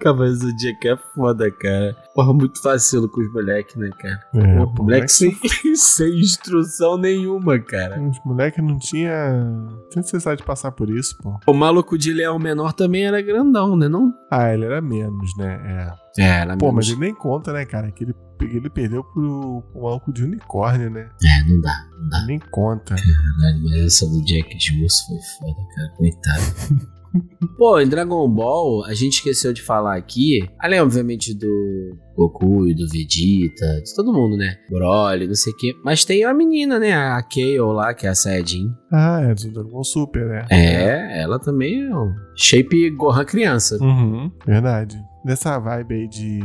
Do Zodíaco é foda, cara. Porra, muito vacilo com os moleques, né, cara? É, Pô, pô, moleque sem, [laughs] sem instrução nenhuma, cara. Os moleques não tinha, tinha necessidade de passar por isso, pô. O maluco de leão menor também era grandão, né, não? Ah, ele era menos, né? É. É, era Pô, menos. mas ele nem conta, né, cara? Que ele, ele perdeu pro, pro maluco de unicórnio, né? É, não dá, não dá. Nem conta. Caralho, mas essa do Jack de Urso foi foda, cara. Coitado. [laughs] Pô, em Dragon Ball, a gente esqueceu de falar aqui, além, obviamente, do Goku e do Vegeta, de todo mundo, né? Broly, não sei o quê. Mas tem a menina, né? A Kayle lá, que é a Saiyajin. Ah, é do Dragon Ball Super, né? É, ela também é um shape Gohan criança. Uhum, verdade. Nessa vibe aí de,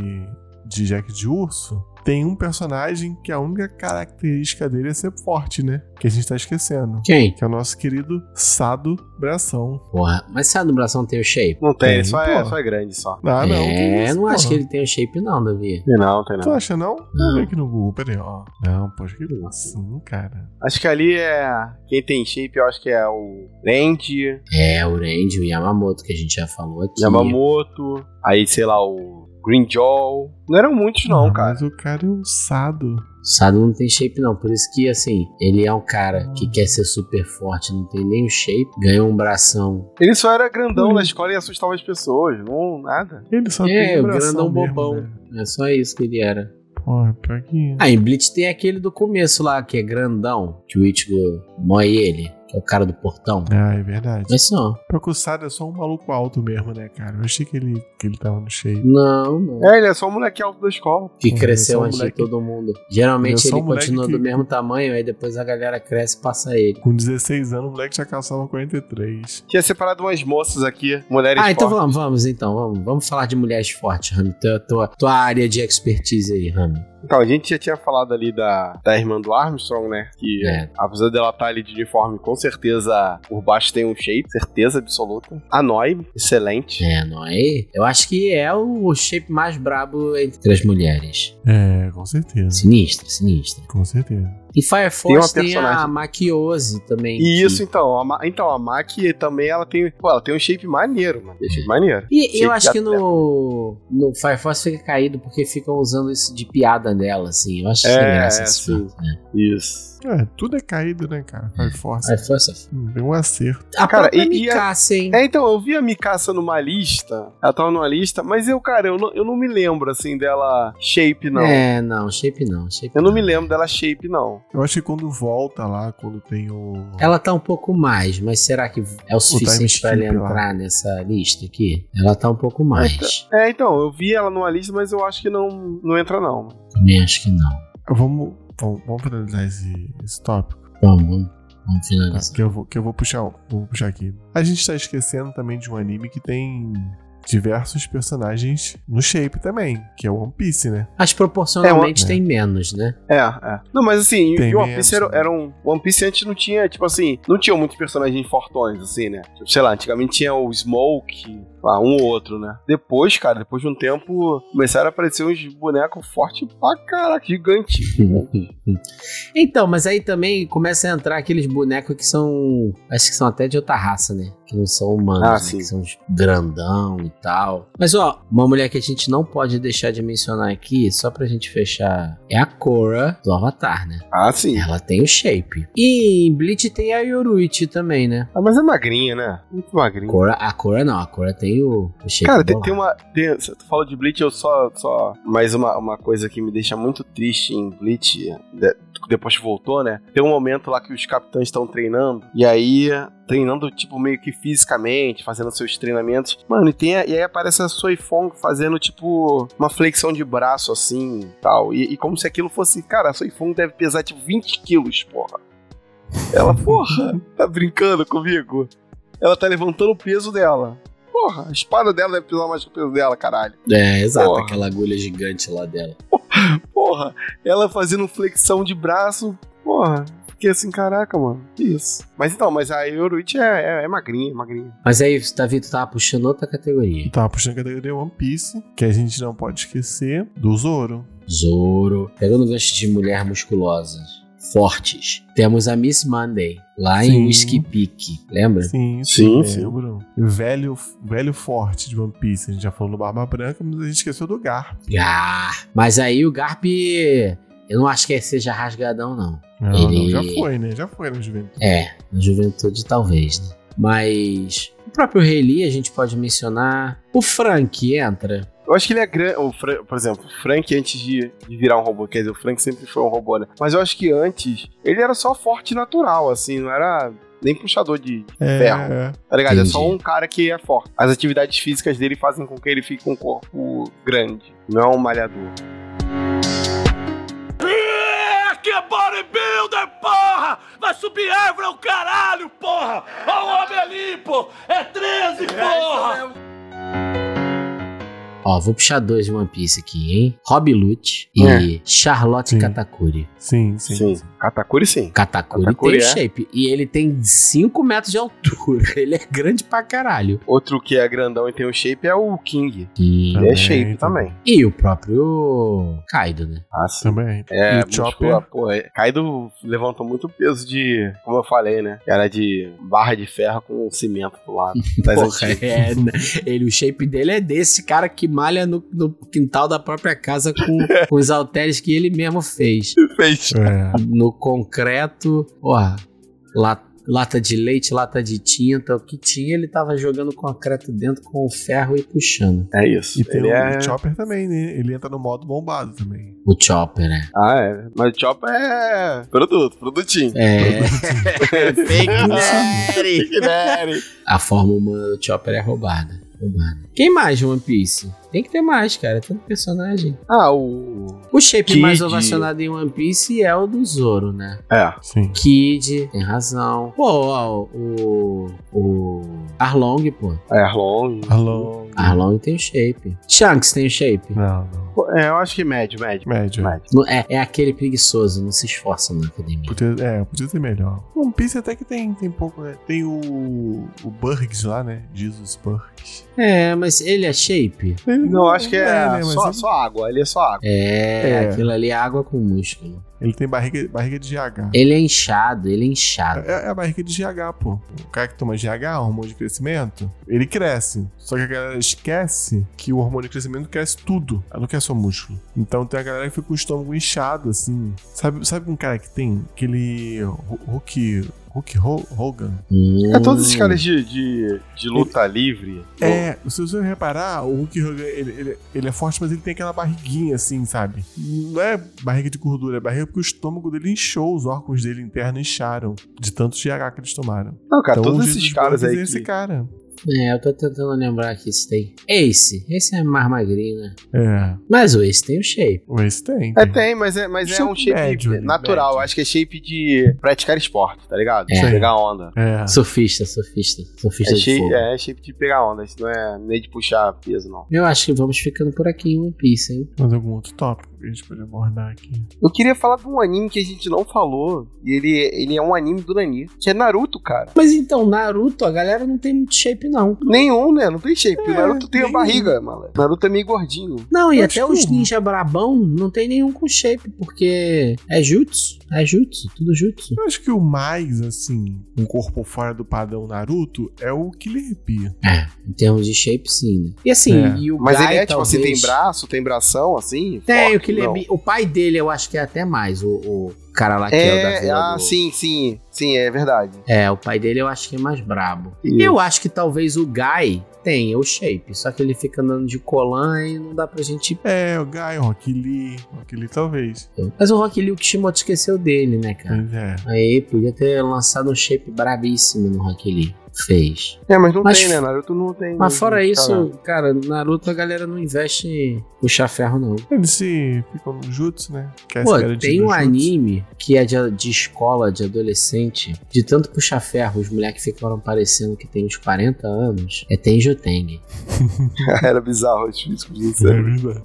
de Jack de Urso, tem um personagem que a única característica dele é ser forte, né? Que a gente tá esquecendo. Quem? Que é o nosso querido Sado Bração. Porra, mas se a dublação tem o shape? Não tem, Tem, só, é, só é grande só. Ah, não. é, isso, não acho que ele tem o shape não, Davi. Tem não, tem Tu não. acha não? Vamos ver aqui no Google, peraí, ó. Não, pô, acho que sim, cara. Acho que ali é. Quem tem shape, eu acho que é o Randy, É, o Randy, o Yamamoto, que a gente já falou aqui. Yamamoto, aí sei lá, o Green Jaw. Não eram muitos, não, Ah, cara. Mas o cara é um Sado. O Sado não tem shape não, por isso que, assim, ele é um cara que quer ser super forte, não tem nem o shape, ganhou um bração. Ele só era grandão Hum. na escola e assustava as pessoas, não nada. Ele só é, tem o bração grandão mesmo, bobão. né? É só isso que ele era. Porra, pior que... Ah, em Bleach tem aquele do começo lá, que é grandão, que o Ichigo moe ele, que é o cara do portão. Ah, é verdade. Mas só. Pior que o Sado é só um maluco alto mesmo, né, cara? Eu achei que ele, que ele tava no shape. Não, não. É, ele é só um moleque alto da escola. Que É, cresceu só um antes moleque- de todo mundo. Geralmente Ele é ele um continua que- do mesmo tamanho, aí depois a galera cresce e passa ele. Com 16 anos, o moleque já calçava 43. Tinha separado umas moças aqui, mulheres Ah, então fortes. vamos, vamos, então. Vamos, vamos falar de mulheres fortes, Rami. Tua, tua, tua área de expertise aí, Rami. Então, a gente já tinha falado ali da, da irmã do Armstrong, né? Que É. apesar dela estar ali de uniforme, com certeza por baixo tem um shape, certeza absoluta. A Noi, excelente. É, não é? Eu acho que é o shape mais brabo entre as mulheres. É, com certeza. Sinistra, sinistra. Com certeza. E Fire Force tem, a personagem. Maquiose também. E que- isso, então, a, Ma- então, a Maki também, ela tem, pô, ela tem um shape maneiro, mano. Tem shape maneiro. E Shape eu acho que no, no Fire Force fica caído porque ficam usando isso de piada dela, assim. Eu acho É, graça é, sim. filme, né? Isso. É, tudo é caído, né, cara? Fire Force é Hum, Tem um acerto. A Cara, e- a- Mikasa, hein? É, então, eu vi a Mikasa numa lista, ela tava numa lista, mas eu, cara, eu não, eu não me lembro, assim, dela shape, não. É, não, shape não. Shape Eu não me lembro dela shape, não. Eu acho que quando volta lá, quando tem o. Ela tá um pouco mais, mas será que é o suficiente pra ela skip lá. entrar nessa lista aqui? Ela tá um pouco mais. É, então, eu vi ela numa lista, mas eu acho que não, não entra, não. Também acho que não. Vamos, vamos, vamos finalizar esse, esse tópico. Vamos, vamos, vamos Tá, finalizar. que eu vou, que eu vou puxar, vou puxar aqui. A gente tá esquecendo também de um anime que tem diversos personagens no shape também, que é o One Piece, né? Mas proporcionalmente É, tem menos, né? É, é. Não, mas assim, Tem e One menos, Piece era, né? era um. One Piece antes não tinha, tipo assim, não tinha muitos personagens fortões, assim, né? Tipo, sei lá, antigamente tinha o Smoke, ah, um ou outro, né? Depois, cara, depois de um tempo, começaram a aparecer uns bonecos fortes pra caraca, gigante. [laughs] então, mas aí também começa a entrar aqueles bonecos que são. Acho que são até de outra raça, né? Que não são humanos, Ah, né? Que são uns grandão e tal. Mas ó, uma mulher que a gente não pode deixar de mencionar aqui, só pra gente fechar, é a Korra do Avatar, né? Ah, sim. Ela tem o shape. E em Bleach tem a Yoruichi também, né? Ah, mas é magrinha, né? Muito magrinha. Korra, a Korra não, a Korra tem o, o shape. Cara, tem, tem uma. Tem, você falou de Bleach, eu só. só mais uma, uma coisa que me deixa muito triste em Bleach, de- depois que voltou, né? Tem um momento lá que os capitães estão treinando, e aí. Treinando, tipo, meio que fisicamente, fazendo seus treinamentos. Mano, e, tem, a- e aí aparece a Soifong fazendo, tipo, uma flexão de braço, assim, tal. E, e como se aquilo fosse. Cara, a Soifong deve pesar, tipo, 20 quilos, porra. Ela, porra, [laughs] tá brincando comigo? Ela tá levantando o peso dela. Porra, a espada dela deve pesar mais que o peso dela, caralho. É, exato, Porra. aquela agulha gigante lá dela. Porra, ela fazendo flexão de braço. Porra, fiquei assim, caraca, mano. Que isso. Mas então, mas a Yoruichi é, é, é magrinha, é magrinha. Mas aí, Davi, tu tava puxando outra categoria. Tava puxando a categoria One Piece, que a gente não pode esquecer do Zoro. Zoro. Pegando o gancho de mulher musculosa. Fortes. Temos a Miss Monday, lá Sim. em Whiskey Peak. Lembra? Sim, Sim, sim, sim. lembro. Velho, velho forte de One Piece. A gente já falou no Barba Branca, mas a gente esqueceu do Garp. Ah, mas aí o Garp. Eu não acho que seja rasgadão, não. Não, Ele- não, já foi, né? Já foi na juventude. É, na juventude talvez, né? Mas. O próprio Rei Lee a gente pode mencionar. O Frank entra. Eu acho que ele é grande. Por exemplo, o Frank antes de, de virar um robô, quer dizer, o Frank sempre foi um robô, né? Mas eu acho que antes ele era só forte natural, assim, não era nem puxador de É, ferro. é. Tá ligado? É Entendi. só um cara que é forte. As atividades físicas dele fazem com que ele fique com um corpo grande. Não é um malhador. É, é bodybuilder, porra! Vai subir árvore ao caralho, porra! Ó o homem ali, pô! É 13, porra! Ó, vou puxar dois de One Piece aqui, hein? Rob Lute e É. Charlotte Sim. Katakuri. Sim, sim. Sim. Katakuri sim. Katakuri, Katakuri tem é. shape. E ele tem 5 metros de altura. [laughs] Ele é grande pra caralho. Outro que é grandão e tem um shape é o King. E, Ele Também, é shape também. e o próprio Kaido, né? Ah, sim. Também. É, E o Chopper? pô, é- Kaido levantou muito peso de, como eu falei, né? Era de barra de ferro com cimento do lado. [laughs] Porra, antigas. é, né? ele, o shape dele é desse cara que malha no, no quintal da própria casa com, [laughs] com os halteres que ele mesmo fez. Fez. É. No concreto, porra, la- lata de leite, lata de tinta, o que tinha, ele tava jogando concreto dentro com o ferro e puxando. É isso. E tem Ele o é... Chopper também, né? Ele entra no modo bombado também. O Chopper, né? Ah, é. Mas o Chopper é produto, produtinho. É. [laughs] Fake. [laughs] Big Daddy. A forma humana do Chopper é roubada. Roubada. Quem mais de One Piece? Tem que ter mais, cara. Tanto personagem. Ah, o... O shape Kid. mais ovacionado em One Piece é o do Zoro, né? É. Sim. Kid, tem razão. Pô, ó, o. O. Arlong, pô. É Arlong. Alô. Arlong tem o shape. Shanks tem o shape. Não, não. É, eu acho que médio, médio. Médio. Médio. É, é aquele preguiçoso, não se esforça na academia. Podia, é, podia ser melhor. One Piece até que tem, tem pouco, né? Tem o. O Burgs lá, né? Jesus Burgs. É, mas ele é shape? Ele Não, acho que é, né, mas só, ele, só água. Ele é só água. É, É. aquilo ali é água com músculo. ele tem barriga, barriga de GH. Ele é inchado, ele é inchado. É, é a barriga de GH, pô. O cara que toma GH, hormônio de crescimento, ele cresce. Só que a galera esquece que o hormônio de crescimento cresce tudo. Ela não quer só músculo. Então tem a galera que fica com o estômago inchado, assim. Sabe, sabe um cara que tem aquele Hu- Hulk. Hulk Ho- Hogan? Hum. É todos esses caras de, de, de luta livre. É, se você reparar, o Hulk Hogan, ele, ele, ele é forte, mas ele tem aquela barriguinha assim, sabe? Não é barriga de gordura, é barriga porque o estômago dele inchou, os órgãos dele internos incharam de tanto GH que eles tomaram. Não, cara, Então, todos esses caras aí é esse que... cara. É, eu tô tentando lembrar aqui se tem. Ace. Esse é mais magrinho, né? É, Mas o Ace tem o shape. esse tem. É, tem, mas é, mas é um shape médio ali, natural. médio. Acho que é shape de praticar esporte, tá ligado? De É. pegar onda. É. Surfista, surfista. Surfista É de shape, fogo. é shape de pegar onda. Isso não é nem de puxar peso, não. Eu acho que vamos ficando por aqui em One Piece, hein? Mais algum outro tópico a gente pode abordar aqui? Eu queria falar de um anime que a gente não falou. E ele, ele é um anime do Nani. Que é Naruto, cara. Mas então, Naruto, a galera não tem muito shape, não. Nenhum, né? Não tem shape. o É, Naruto tem a barriga, mano. Naruto é meio gordinho. Não, e Eu até os ninja brabão não tem nenhum com shape, porque é jutsu. É jutsu, tudo jutsu. Eu acho que o mais, assim, um corpo fora do padrão Naruto é o Killer Bee. É, em termos de shape, sim. né? E assim, É. e o Mas Guy, ele é, tipo assim, tem braço, tem bração, assim? Tem, o forte, que ele é O pai dele, eu acho que é até mais. O, o cara lá que é, o da É, Vila ah, do- sim, sim. Sim, é verdade. É, o pai dele eu acho que é mais brabo. Isso. Eu acho que talvez o Guy tenha o shape, só que ele fica andando de colan e não dá pra gente. É, o Guy, o Rock Lee. Rock Lee talvez. Mas o Rock Lee, o Kishimoto esqueceu dele, né, cara? Mas é. Aí podia ter lançado um shape brabíssimo no Rock Lee. Fez. É, mas não Mas- tem, né? Naruto não tem. Mas não- fora não isso, lá. cara, Naruto a galera não investe em puxar ferro, não. Eles se ficam no jutsu, né? Quer Pô, se garantir tem um jutsu. anime que é de, de escola, de adolescente, de tanto puxar ferro, os moleques ficaram parecendo que tem uns 40 anos. É Tenjo Teng. [laughs] Era bizarro os físicos do É verdade.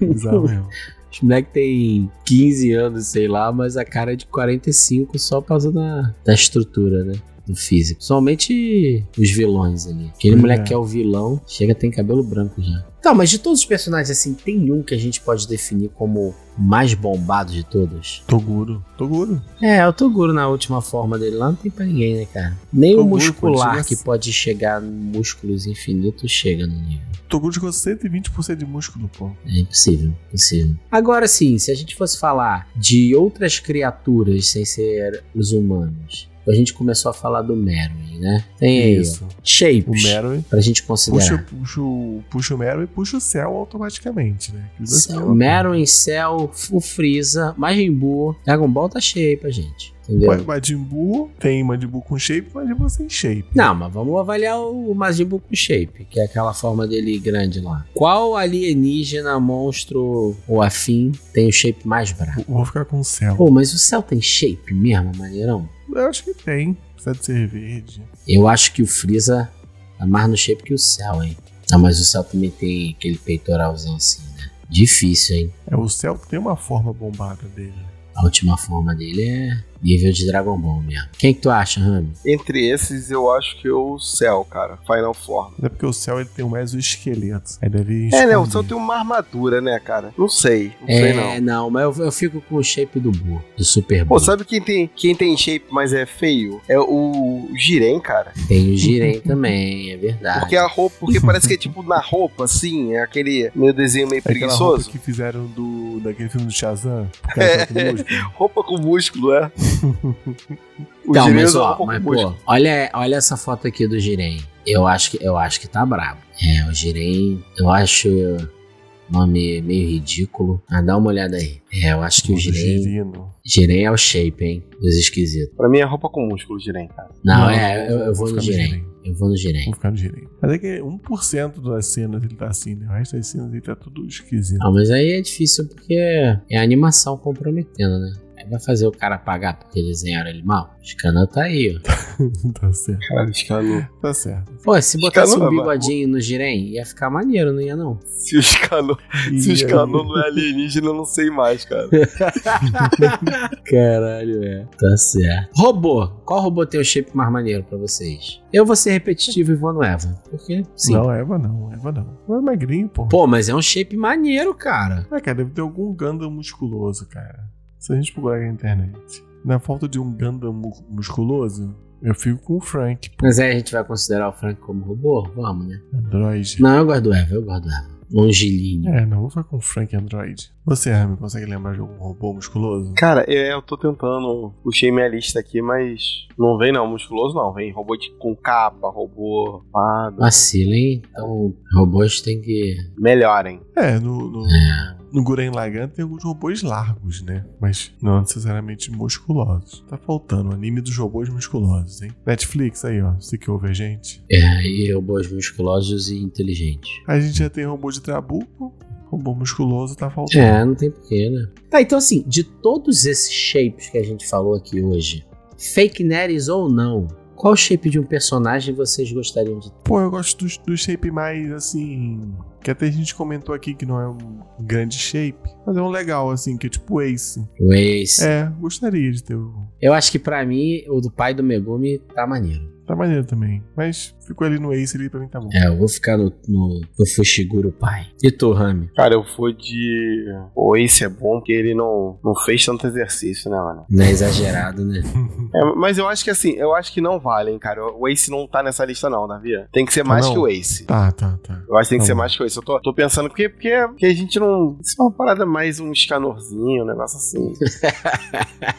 Bizarro [laughs] mesmo. Os moleques têm 15 anos, sei lá, mas a cara é de 45 só por causa da, da estrutura, né? Do físico. Somente os vilões ali. Aquele Pois moleque é. que é o vilão, chega tem cabelo branco já. Então, mas de todos os personagens, assim, tem um que a gente pode definir como o mais bombado de todos? Toguro. Toguro. É, o Toguro na última forma dele lá não tem pra ninguém, né, cara? Nem o Toguro, pô, muscular que a- pode chegar em músculos infinitos chega no nível. Toguro chegou a 120% de músculo, pô. É impossível, impossível. Agora sim, se a gente fosse falar de outras criaturas sem ser os humanos, a gente começou a falar do Meruem, né? Tem aí, Isso. O shapes, Meruem pra gente puxa, considerar. puxa, o- puxa o Meruem e puxa o céu automaticamente, né? Cell, ficam- Meruem, Cell, o Freeza, Majin Buu, Dragon Ball tá cheio aí pra gente, entendeu? Ma- Majin Buu, tem Majin Buu com shape e Majin Buu sem shape. Não, mas vamos avaliar o Majin Buu com shape, que é aquela forma dele grande lá. Qual alienígena, monstro ou afim tem o shape mais brabo? Vou ficar com o céu. Pô, mas o céu tem shape mesmo, maneirão? Eu acho que tem. Precisa de ser verde. Eu acho que o Freeza tá mais no shape que o céu, hein? Ah, mas o Cell também tem aquele peitoralzão assim, né? Difícil, hein? É, o céu tem uma forma bombada dele. A última forma dele é nível de Dragon Ball mesmo. Quem que tu acha, Rami? Entre esses, eu acho que o Cell, cara. Final Form. Até porque o céu ele tem mais o esqueleto. Aí deve É, né? O. Cell tem uma armadura, né, cara? Não sei. Não é, sei, não. não, mas eu, eu fico com o shape do Buu, do Super Pô, Buu. sabe quem tem, quem tem shape, mas é feio? É o Jiren, cara. Tem o Jiren também, é verdade. Porque a roupa, porque parece que é tipo na roupa, assim, é aquele meio desenho meio É aquela roupa preguiçoso. que fizeram do, daquele filme do Shazam. [laughs] É. com músculo. Roupa com músculo, é. [laughs] o Então, Jiren mas ó, roupa mas, com pô, olha, olha essa foto aqui do Jiren. Eu acho que, eu acho que tá brabo. É, o Jiren, eu acho o nome meio ridículo. Ah, dá uma olhada aí. É, eu acho que o Jiren. Jiren é o shape, hein, dos esquisitos. Pra mim é roupa com músculo, Jiren, cara. Não, Não, é, eu, eu vou vou no Jiren. Jiren. Eu vou no Jiren. Vou ficar no Girino. Mas é que 1% das cenas ele tá assim, né? O resto das cenas ele tá tudo esquisito. Não, mas aí é difícil porque é a animação comprometendo, né? Vai fazer o cara pagar porque desenharam ele mal? O canal tá aí, ó. [laughs] tá certo. Caralho. Tá certo. Pô, se botasse Scanu, um mas- bigodinho no Jiren, ia ficar maneiro, não ia não? Se o Scanu, se o não é alienígena, eu não sei mais, cara. [laughs] Caralho, é. Tá certo. Robô. Qual robô tem o shape mais maneiro pra vocês? Eu vou ser repetitivo e vou no Eva. Porque, sim. Não, Eva não, Eva não. Não é magrinho, pô. Pô, mas é um shape maneiro, cara. Ah, cara, deve ter algum Gundam musculoso, cara. Se a gente procurar na internet. Na falta de um Gundam mu- musculoso, eu fico com o Frank, pô. Mas aí a gente vai considerar o Frank como robô? Vamos, né? Android. Não, eu gosto do Eva, eu gosto do Eva. Longilíneo. É, não, vou ficar com o Frank Android. Você, Rami, consegue lembrar de algum robô musculoso? Cara, é, eu tô tentando. Puxei minha lista aqui, mas não vem não, musculoso não. Vem robô de, com capa, robô armado. Vacila, hein? Então, robôs tem que. Melhorem. É, no, no, É. no Guren Lagann tem alguns robôs largos, né? Mas não necessariamente musculosos. Tá faltando o anime dos robôs musculosos, hein? Netflix aí, ó. Você que ouve a gente. É, e robôs musculosos e inteligentes. A gente já tem robô de trabuco. Robô musculoso tá faltando. É, não tem porquê, né? Tá, então assim, de todos esses shapes que a gente falou aqui hoje, fake neres ou não, qual shape de um personagem vocês gostariam de ter? Pô, eu gosto do, do shape mais assim. Que até a gente comentou aqui que não é um grande shape, mas é um legal, assim, que é tipo Ace. O Ace. É, gostaria de ter o. Eu acho que pra mim, o do pai do Megumi tá maneiro. Tá maneiro também. Mas ficou ali no Ace ali pra mim tá bom. É, eu vou ficar no, no, no Fushiguro pai. E tu, Rami? Cara, eu fui de. O Ace é bom porque ele não, não fez tanto exercício, né, mano? Não é exagerado, né? [laughs] É, mas eu acho que assim, eu acho que não valem, cara. O Ace não tá nessa lista, não, Davi. Tem que ser mais não? que o Ace. Tá, tá, tá. Eu acho que tem que Tá ser bom. mais que o Ace. Eu tô, tô pensando porque, porque, porque a gente não. Isso é uma parada mais um escanorzinho, um negócio assim. [laughs]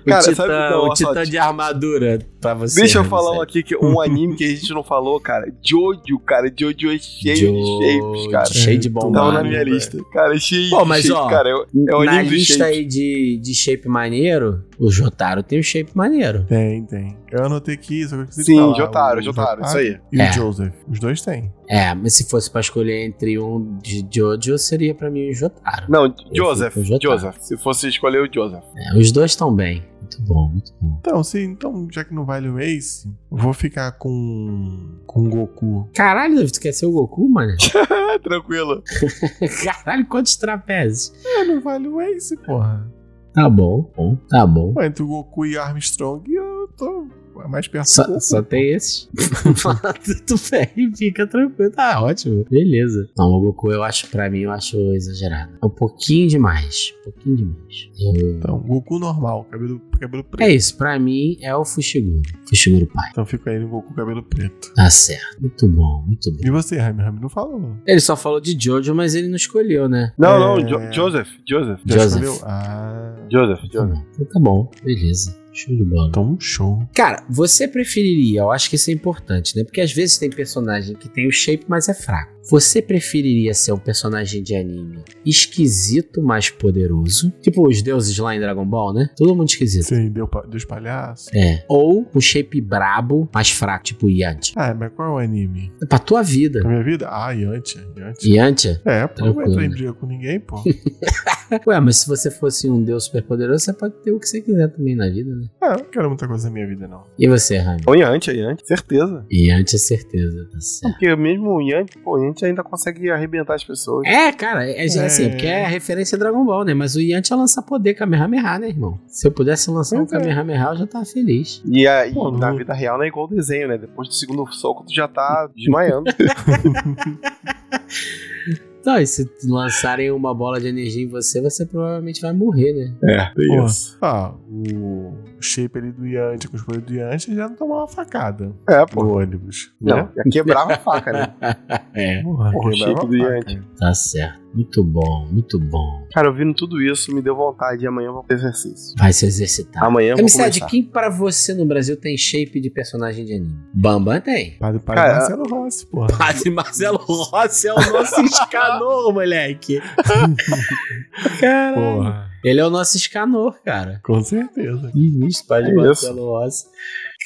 O Cara, titã, sabe o que eu o titã de armadura pra você. Deixa eu falar um aqui que um anime que a gente não falou, cara. Jojo, cara. Jojo é cheio Jojo, de shapes, cara. Cheio de É, bomba. Tava na minha lista. Cara, cheio Pô, de mas, shape, ó, cara. É, é o Na anime lista shapes. aí de, de shape maneiro, o Jotaro tem o shape maneiro. Tem, tem. Eu anotei aqui, só que eu de Sim, falar. Jotaro, O Jotaro, isso aí. E É. o Joseph. Os dois têm. É, mas se fosse pra escolher entre um de Jojo, seria pra mim o Jotaro. Não, Joseph. com o Jotaro. Joseph. Se fosse escolher o Joseph. É, os dois estão bem. Muito bom, muito bom. Então, sim, então, já que não vale o Ace, vou ficar com. com o Goku. Caralho, tu quer ser o Goku, mano? [laughs] Tranquilo. [laughs] Caralho, quantos trapézios? É, não vale o Ace, porra. Tá bom, bom, tá bom. Entre o Goku e Armstrong, eu tô mais perto Só, só tem esses. [laughs] tu bem, fica tranquilo. Tá ótimo. Beleza. Não, o Goku eu acho, pra mim, eu acho exagerado. É um pouquinho demais. Um pouquinho demais. Eu- Então, Goku normal, cabelo, cabelo É preto. isso, pra mim é o Fushiguro. Fushiguro pai. Então fica aí no Goku cabelo preto. Tá certo. Muito bom, muito bom. E você, Rami? Rami não falou. Ele só falou de Jojo, mas ele não escolheu, né? Não, É. não, Jo- Joseph. Joseph. Joseph. escolheu? Ah. Joseph, Joseph. Então tá bom, beleza. Show de bola. Então, show. Cara, você preferiria, eu acho que isso é importante, né? Porque às vezes tem personagem que tem o shape, mas é fraco. Você preferiria ser um personagem de anime esquisito, mas poderoso? Tipo os deuses lá em Dragon Ball, né? Todo mundo esquisito. Sim, deu, pa- Deus palhaço. É. Ou um shape brabo, mas fraco, tipo Yantia. Ah, mas qual é o anime? É pra tua vida. Na minha vida? Ah, Yantia. Yantia. Yantia? É, pô, não Tranquilo. entrar em briga com ninguém, pô. [laughs] Ué, mas se você fosse um deus super poderoso, você pode ter o que você quiser também na vida, né? Ah, não quero muita coisa na minha vida, não. E você, Rami? O Yanti, o Yanti, certeza. Yantia, certeza, tá certo. Porque mesmo o Yanti, pô, o Yanti ainda consegue arrebentar as pessoas. É, cara, é, é assim, É. porque é a referência a Dragon Ball, né? Mas o Yantia lança poder Kamehameha, né, irmão? Se eu pudesse lançar um Pois é. Kamehameha, eu já tava feliz. E, a, e Pô, na não- vida real não é igual o desenho, né? Depois do segundo soco, tu já tá desmaiando. [laughs] [laughs] Não, e se lançarem uma bola de energia em você, você provavelmente vai morrer, né? é, Pô, isso. ah, o shape ali do Yantia com os poderes do Yantia já não tomou uma facada É, pô. no ônibus. Não, né? ia quebrar a faca, né? [laughs] É, Porra, quebrava shape do faca. Yantia. tá certo. Muito bom, muito bom. Cara, ouvindo tudo isso, me deu vontade e amanhã eu vou fazer exercício. Vai se exercitar. Amanhã eu vou Amizade, começar. quem pra você no Brasil tem shape de personagem de anime? Bambam tem. Padre, padre Cara, Marcelo Rossi, porra. Padre Marcelo Rossi é o nosso [laughs] escanor, moleque. [laughs] Cara, Porra, ele é o nosso escanor, cara. com certeza. Isso, Padre É Marcelo Rossi.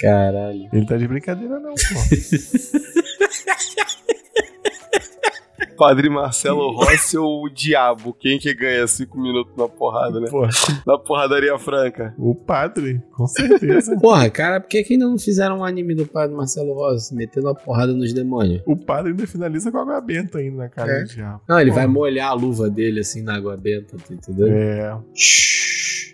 Caralho. Ele tá de brincadeira, não, pô. [laughs] Padre Marcelo Rossi ou o Diabo? Quem que ganha cinco minutos na porrada, né? Porra, Na porradaria franca. o padre, com certeza. [laughs] Porra, cara, por que, que ainda não fizeram um anime do Padre Marcelo Rossi metendo a porrada nos demônios? O padre ainda finaliza com água benta ainda na cara É. do diabo. Não, ele Pô. vai molhar a luva dele assim na água benta, tá entendendo? É.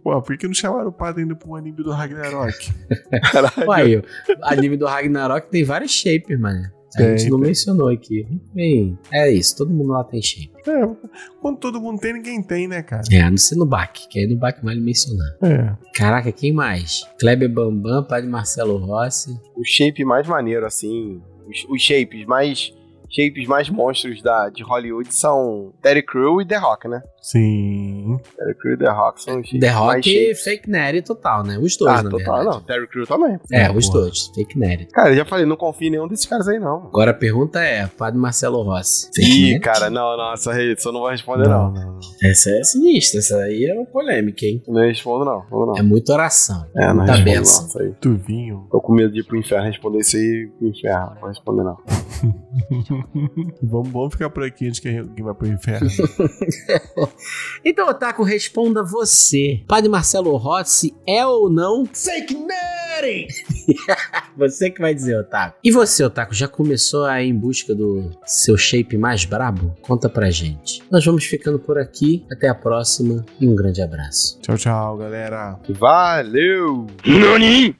Pô, por que não chamaram o padre ainda pro anime do Ragnarok? [laughs] Caralho. O anime do Ragnarok tem vários shapes, mano. A Tem, gente não tem. mencionou aqui. Bem, é isso, todo mundo lá tem shape. É, quando todo mundo tem, ninguém tem, né, cara? É, a não ser no baque, que aí no baque vale mencionar. É. Caraca, quem mais? Kleber Bambam, Padre Marcelo Rossi. O shape mais maneiro, assim. Os, os shapes mais. Shapes mais monstros da, de Hollywood são Terry Crew e The Rock, né? Sim. Terry Crew e The Rock são os The Rock shapes. fake nerd total, né? Os dois, Ah, na total, verdade. não. Terry Crew também. É, Ah, os porra. dois, fake nerd. Cara, eu já falei, não confio em nenhum desses caras aí, não. Agora a pergunta é, Padre Marcelo Rossi. Fake Ih, nerd? cara, não, não, essa aí eu não vou responder, não. Não. Essa é sinistra, essa aí é uma polêmica, hein? Não respondo, não. Não. É muita oração, É, não muita respondo, benção. não. Isso. Tu vinho. Tô com medo de ir pro inferno responder isso aí pro inferno. Não vou responder, não. [laughs] Vamos, vamos ficar por aqui antes que alguém vá pro inferno. [laughs] Então, Otaku, responda você. Padre Marcelo Rossi é ou não fake nerd? [laughs] você que vai dizer, Otaku. E você, Otaku, já começou a ir em busca do seu shape mais brabo? Conta pra gente. Nós vamos ficando por aqui. Até a próxima e um grande abraço. tchau, tchau, galera. Valeu! NANI